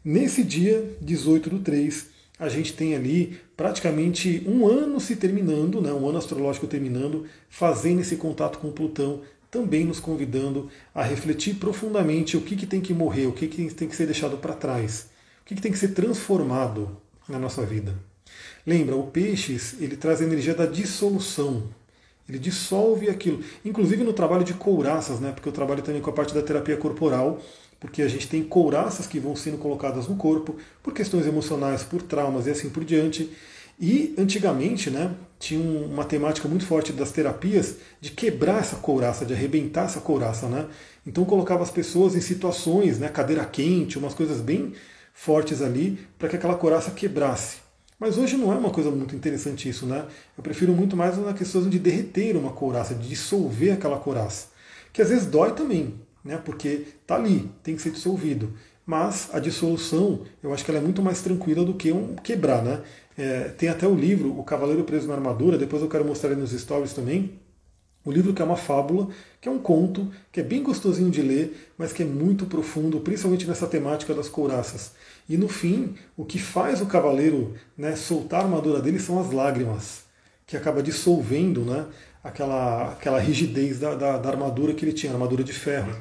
nesse dia 18 do 3, a gente tem ali praticamente um ano se terminando, né, um ano astrológico terminando, fazendo esse contato com Plutão, também nos convidando a refletir profundamente o que, que tem que morrer, o que, que tem que ser deixado para trás, o que, que tem que ser transformado na nossa vida. Lembra, o peixes ele traz a energia da dissolução. Ele dissolve aquilo. Inclusive no trabalho de couraças, né? Porque eu trabalho também com a parte da terapia corporal, porque a gente tem couraças que vão sendo colocadas no corpo por questões emocionais, por traumas e assim por diante. E antigamente, né, tinha uma temática muito forte das terapias de quebrar essa couraça, de arrebentar essa couraça, né? Então colocava as pessoas em situações, né, cadeira quente, umas coisas bem fortes ali, para que aquela couraça quebrasse. Mas hoje não é uma coisa muito interessante isso, né? Eu prefiro muito mais na questão de derreter uma couraça, de dissolver aquela couraça, que às vezes dói também, né? Porque tá ali, tem que ser dissolvido. Mas a dissolução, eu acho que ela é muito mais tranquila do que um quebrar, né? É, tem até o livro O Cavaleiro Preso na Armadura, depois eu quero mostrar nos stories também. O livro que é uma fábula, que é um conto, que é bem gostosinho de ler, mas que é muito profundo, principalmente nessa temática das couraças. E no fim, o que faz o cavaleiro né, soltar a armadura dele são as lágrimas, que acaba dissolvendo né, aquela, aquela rigidez da, da, da armadura que ele tinha, armadura de ferro.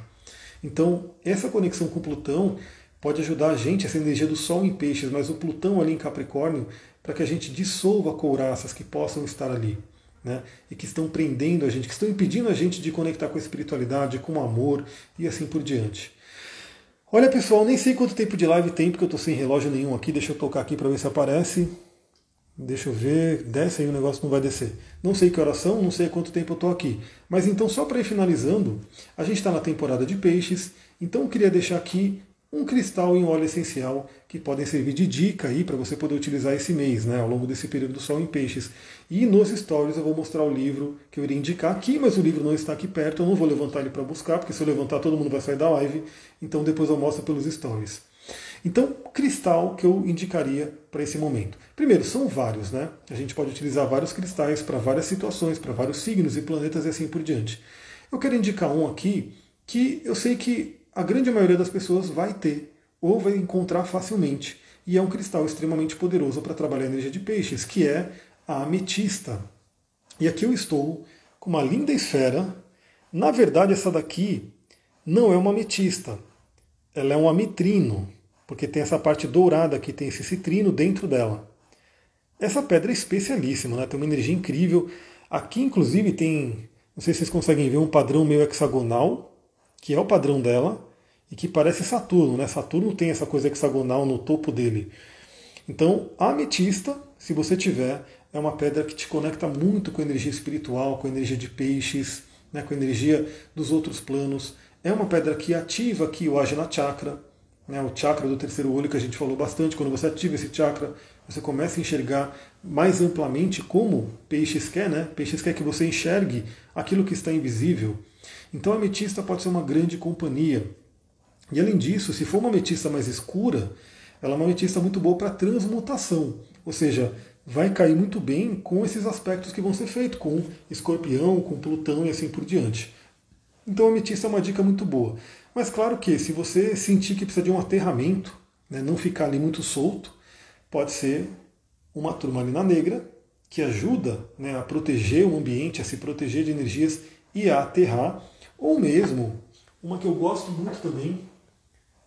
Então, essa conexão com Plutão pode ajudar a gente, essa energia do Sol em peixes, mas o Plutão ali em Capricórnio, para que a gente dissolva couraças que possam estar ali. Né, e que estão prendendo a gente, que estão impedindo a gente de conectar com a espiritualidade, com o amor e assim por diante. Olha pessoal, nem sei quanto tempo de live tem, porque eu estou sem relógio nenhum aqui. Deixa eu tocar aqui para ver se aparece. Deixa eu ver, desce aí o negócio não vai descer. Não sei que oração, não sei quanto tempo eu estou aqui. Mas então, só para ir finalizando, a gente está na temporada de peixes, então eu queria deixar aqui um cristal em óleo essencial que podem servir de dica aí para você poder utilizar esse mês, né, ao longo desse período do Sol em Peixes. E nos stories eu vou mostrar o livro que eu iria indicar aqui, mas o livro não está aqui perto, eu não vou levantar ele para buscar, porque se eu levantar todo mundo vai sair da live, então depois eu mostro pelos stories. Então, cristal que eu indicaria para esse momento. Primeiro, são vários, né? A gente pode utilizar vários cristais para várias situações, para vários signos e planetas e assim por diante. Eu quero indicar um aqui que eu sei que a grande maioria das pessoas vai ter ou vai encontrar facilmente. E é um cristal extremamente poderoso para trabalhar a energia de peixes, que é a ametista. E aqui eu estou com uma linda esfera. Na verdade, essa daqui não é uma ametista, ela é um ametrino, porque tem essa parte dourada aqui, tem esse citrino dentro dela. Essa pedra é especialíssima, né? tem uma energia incrível. Aqui, inclusive, tem, não sei se vocês conseguem ver, um padrão meio hexagonal, que é o padrão dela, e que parece Saturno, né? Saturno tem essa coisa hexagonal no topo dele. Então, a ametista, se você tiver, é uma pedra que te conecta muito com a energia espiritual, com a energia de peixes, né, com a energia dos outros planos. é uma pedra que ativa aqui o Ajna Chakra, né, o chakra do terceiro olho que a gente falou bastante. Quando você ativa esse chakra, você começa a enxergar mais amplamente como peixes quer, né? Peixes quer que você enxergue aquilo que está invisível. Então a ametista pode ser uma grande companhia. E além disso, se for uma ametista mais escura, ela é uma ametista muito boa para transmutação. Ou seja, vai cair muito bem com esses aspectos que vão ser feitos, com escorpião, com Plutão e assim por diante. Então a ametista é uma dica muito boa. Mas claro que se você sentir que precisa de um aterramento, né, não ficar ali muito solto, pode ser uma turmalina negra que ajuda né, a proteger o ambiente, a se proteger de energias e a aterrar, ou mesmo uma que eu gosto muito também,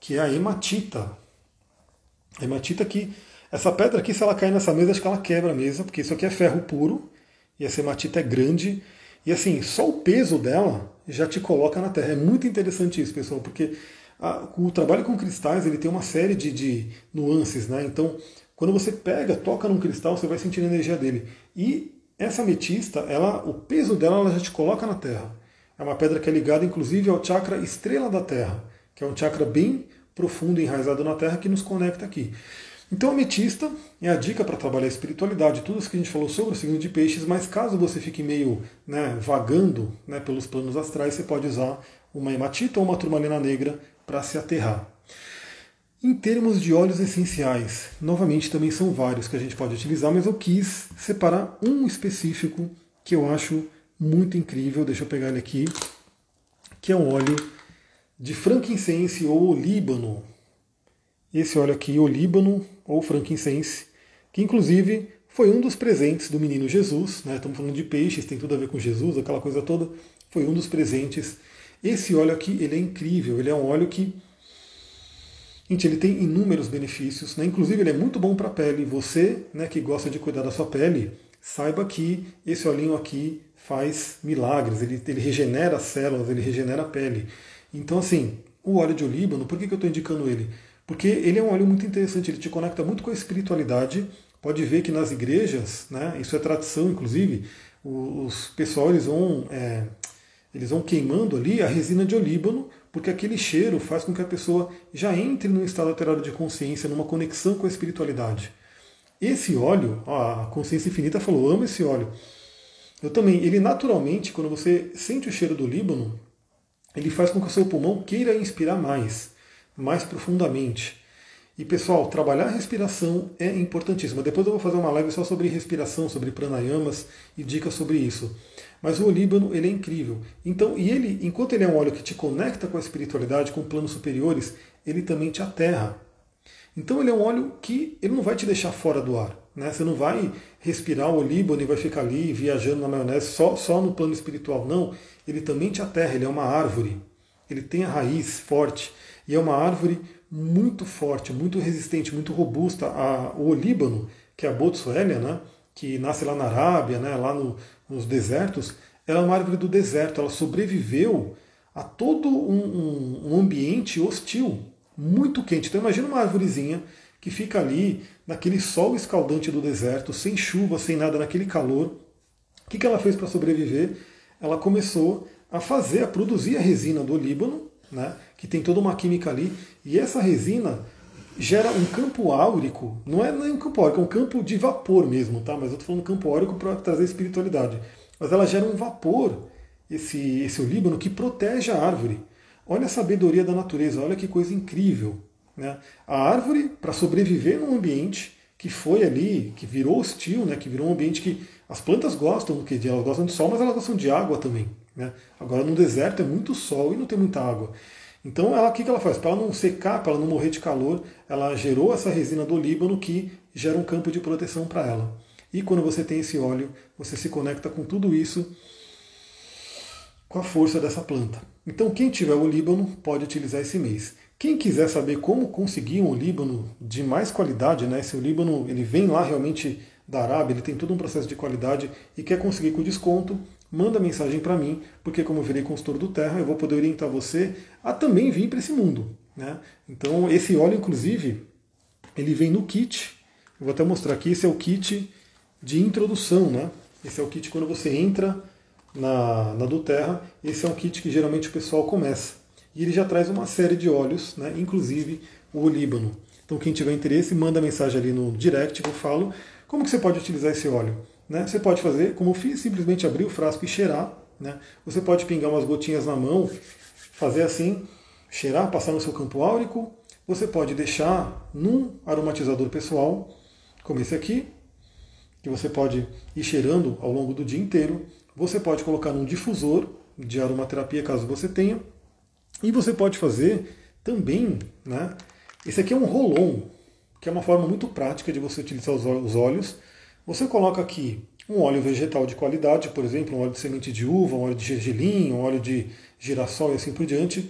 que é a hematita. A hematita que essa pedra aqui, se ela cair nessa mesa, acho que ela quebra a mesa, porque isso aqui é ferro puro e essa hematita é grande. E assim, só o peso dela já te coloca na Terra. É muito interessante isso, pessoal, porque a, o trabalho com cristais ele tem uma série de, de nuances, né? Então, quando você pega, toca num cristal, você vai sentir a energia dele. E essa ametista, ela, o peso dela ela já te coloca na Terra. É uma pedra que é ligada, inclusive, ao chakra estrela da Terra, que é um chakra bem profundo, enraizado na Terra, que nos conecta aqui. Então, ametista é a dica para trabalhar a espiritualidade, tudo isso que a gente falou sobre o signo de peixes, mas caso você fique meio né, vagando né, pelos planos astrais, você pode usar uma hematita ou uma turmalina negra para se aterrar. Em termos de óleos essenciais, novamente também são vários que a gente pode utilizar, mas eu quis separar um específico que eu acho muito incrível. Deixa eu pegar ele aqui, que é um óleo de frankincense ou líbano. Esse óleo aqui, o líbano ou frankincense, que inclusive foi um dos presentes do menino Jesus, né? estamos falando de peixes, tem tudo a ver com Jesus, aquela coisa toda, foi um dos presentes. Esse óleo aqui, ele é incrível, ele é um óleo que Gente, ele tem inúmeros benefícios, né? inclusive ele é muito bom para a pele. Você né, que gosta de cuidar da sua pele, saiba que esse olhinho aqui faz milagres, ele, ele regenera as células, ele regenera a pele. Então, assim, o óleo de olíbano, por que, que eu estou indicando ele? Porque ele é um óleo muito interessante, ele te conecta muito com a espiritualidade. Pode ver que nas igrejas, né, isso é tradição, inclusive, os, pessoal eles vão, é, eles vão queimando ali a resina de olíbano, porque aquele cheiro faz com que a pessoa já entre num estado alterado de consciência, numa conexão com a espiritualidade. Esse óleo, a consciência infinita falou, amo esse óleo. Eu também, ele naturalmente, quando você sente o cheiro do líbano, ele faz com que o seu pulmão queira inspirar mais mais profundamente. E pessoal, trabalhar a respiração é importantíssimo. Depois eu vou fazer uma live só sobre respiração, sobre pranayamas e dicas sobre isso. Mas o olíbano, ele é incrível. Então, e ele, enquanto ele é um óleo que te conecta com a espiritualidade, com planos superiores, ele também te aterra. Então ele é um óleo que ele não vai te deixar fora do ar. Né? Você não vai respirar o olíbano e vai ficar ali viajando na maionese só, só no plano espiritual. Não, ele também te aterra, ele é uma árvore. Ele tem a raiz forte. E é uma árvore muito forte, muito resistente, muito robusta. O olíbano, que é a Botsuelia, né, que nasce lá na Arábia, né, lá no, nos desertos, ela é uma árvore do deserto. Ela sobreviveu a todo um, um, um ambiente hostil, muito quente. Então imagina uma árvorezinha que fica ali naquele sol escaldante do deserto, sem chuva, sem nada, naquele calor. O que, que ela fez para sobreviver? Ela começou a fazer, a produzir a resina do Líbano, né, que tem toda uma química ali, e essa resina gera um campo áurico, não é nem um campo áurico, é um campo de vapor mesmo, tá? Mas eu estou falando campo áurico para trazer espiritualidade. Mas ela gera um vapor, esse, esse olíbano, que protege a árvore. Olha a sabedoria da natureza, olha que coisa incrível. Né? A árvore, para sobreviver num ambiente que foi ali, que virou hostil, né? que virou um ambiente que as plantas gostam, que elas gostam de sol, mas elas gostam de água também. Né? Agora no deserto é muito sol e não tem muita água. Então ela, o que ela faz? Para ela não secar, para ela não morrer de calor, ela gerou essa resina do Líbano que gera um campo de proteção para ela. E quando você tem esse óleo, você se conecta com tudo isso com a força dessa planta. Então quem tiver o Líbano pode utilizar esse mês. Quem quiser saber como conseguir um Líbano de mais qualidade, né? Se o Líbano ele vem lá realmente da Arábia, ele tem todo um processo de qualidade e quer conseguir com desconto, manda mensagem para mim, porque como eu virei consultor do Terra, eu vou poder orientar você a também vir para esse mundo. Né? Então esse óleo, inclusive, ele vem no kit. Eu vou até mostrar aqui, esse é o kit de introdução. Né? Esse é o kit quando você entra na, na do Terra. Esse é um kit que geralmente o pessoal começa. e ele já traz uma série de óleos, né, inclusive o olíbano. Então quem tiver interesse, manda mensagem ali no direct eu falo como que você pode utilizar esse óleo. Né? Você pode fazer, como eu fiz, simplesmente abrir o frasco e cheirar. Né? Você pode pingar umas gotinhas na mão, fazer assim, cheirar, passar no seu campo áurico. Você pode deixar num aromatizador pessoal, como esse aqui, que você pode ir cheirando ao longo do dia inteiro. Você pode colocar num difusor de aromaterapia, caso você tenha. E você pode fazer também, né? Esse aqui é um rolon, que é uma forma muito prática de você utilizar os óleos. Você coloca aqui um óleo vegetal de qualidade, por exemplo, um óleo de semente de uva, um óleo de gergelim, um óleo de girassol e assim por diante.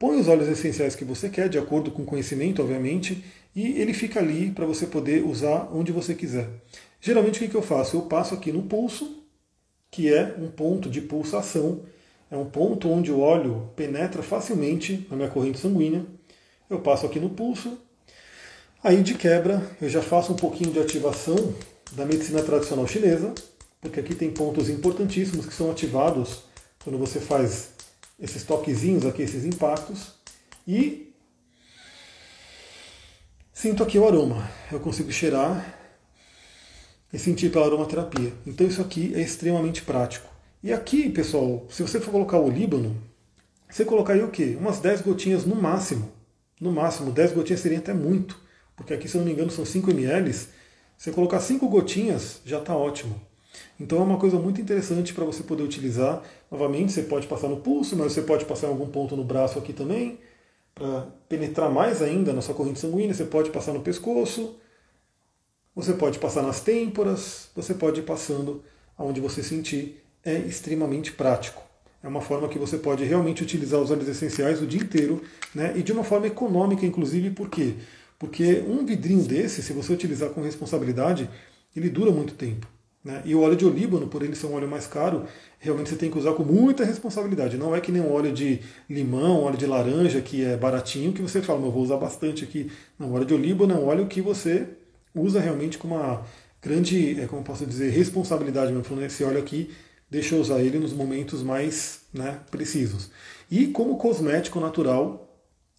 Põe os óleos essenciais que você quer, de acordo com o conhecimento, obviamente, e ele fica ali para você poder usar onde você quiser. Geralmente o que eu faço? Eu passo aqui no pulso, que é um ponto de pulsação, é um ponto onde o óleo penetra facilmente na minha corrente sanguínea. Eu passo aqui no pulso, aí de quebra eu já faço um pouquinho de ativação da medicina tradicional chinesa, porque aqui tem pontos importantíssimos que são ativados quando você faz esses toquezinhos aqui, esses impactos, e sinto aqui o aroma. Eu consigo cheirar e sentir pela aromaterapia. Então isso aqui é extremamente prático. E aqui, pessoal, se você for colocar o líbano, você colocaria o quê? Umas 10 gotinhas no máximo. No máximo, 10 gotinhas seria até muito, porque aqui, se eu não me engano, são 5 ml. Você colocar 5 gotinhas já está ótimo. Então é uma coisa muito interessante para você poder utilizar. Novamente, você pode passar no pulso, mas você pode passar em algum ponto no braço aqui também, para penetrar mais ainda na sua corrente sanguínea. Você pode passar no pescoço, você pode passar nas têmporas, você pode ir passando aonde você sentir. É extremamente prático. É uma forma que você pode realmente utilizar os óleos essenciais o dia inteiro, né? e de uma forma econômica, inclusive, por quê? Porque um vidrinho desse, se você utilizar com responsabilidade, ele dura muito tempo. Né? E o óleo de olíbano, por ele ser um óleo mais caro, realmente você tem que usar com muita responsabilidade. Não é que nem um óleo de limão, óleo de laranja, que é baratinho, que você fala, eu vou usar bastante aqui. Não, óleo de olíbano é um óleo que você usa realmente com uma grande, é, como posso dizer, responsabilidade. Meu falando, esse óleo aqui, deixa eu usar ele nos momentos mais né, precisos. E como cosmético natural,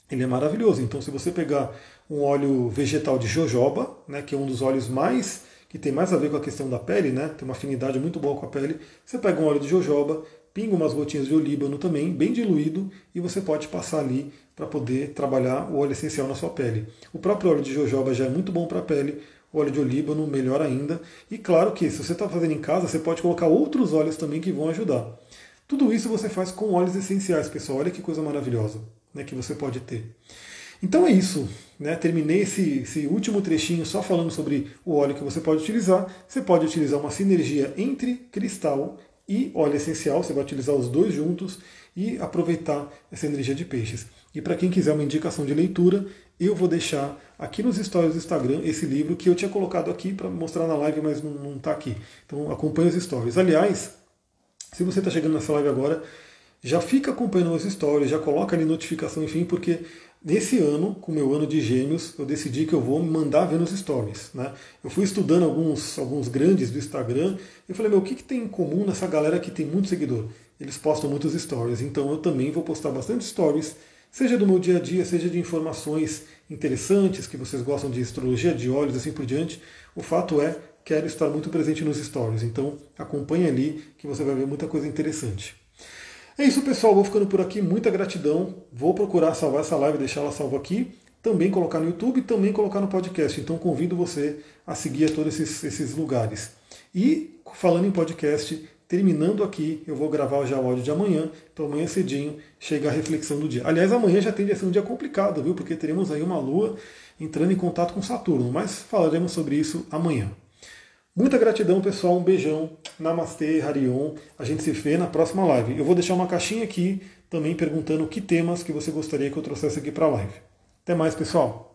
ele é maravilhoso. Então, se você pegar um óleo vegetal de jojoba, né, que é um dos óleos mais que tem mais a ver com a questão da pele, né, tem uma afinidade muito boa com a pele, você pega um óleo de jojoba, pinga umas gotinhas de olíbano também, bem diluído, e você pode passar ali para poder trabalhar o óleo essencial na sua pele. O próprio óleo de jojoba já é muito bom para a pele, o óleo de olíbano melhor ainda. E claro que se você está fazendo em casa, você pode colocar outros óleos também que vão ajudar. Tudo isso você faz com óleos essenciais, pessoal. Olha que coisa maravilhosa né, que você pode ter. Então é isso. Né? Terminei esse, esse último trechinho só falando sobre o óleo que você pode utilizar. Você pode utilizar uma sinergia entre cristal e óleo essencial, você vai utilizar os dois juntos e aproveitar essa energia de peixes. E para quem quiser uma indicação de leitura, eu vou deixar aqui nos stories do Instagram esse livro que eu tinha colocado aqui para mostrar na live, mas não está aqui. Então acompanhe os stories. Aliás, se você está chegando nessa live agora, já fica acompanhando os stories, já coloca ali notificação, enfim, porque Nesse ano, com o meu ano de gêmeos, eu decidi que eu vou mandar ver nos stories. Né? Eu fui estudando alguns, alguns grandes do Instagram e falei, meu, o que, que tem em comum nessa galera que tem muito seguidor? Eles postam muitos stories, então eu também vou postar bastante stories, seja do meu dia a dia, seja de informações interessantes, que vocês gostam de astrologia, de olhos, assim por diante. O fato é, quero estar muito presente nos stories, então acompanhe ali que você vai ver muita coisa interessante. É isso, pessoal. Vou ficando por aqui. Muita gratidão. Vou procurar salvar essa live, deixar ela salva aqui. Também colocar no YouTube e também colocar no podcast. Então convido você a seguir a todos esses, esses lugares. E falando em podcast, terminando aqui, eu vou gravar já o áudio de amanhã. Então amanhã cedinho chega a reflexão do dia. Aliás, amanhã já tende a ser um dia complicado, viu? Porque teremos aí uma lua entrando em contato com Saturno. Mas falaremos sobre isso amanhã. Muita gratidão, pessoal. Um beijão. Namastê, Harion. A gente se vê na próxima live. Eu vou deixar uma caixinha aqui também perguntando que temas que você gostaria que eu trouxesse aqui para a live. Até mais, pessoal.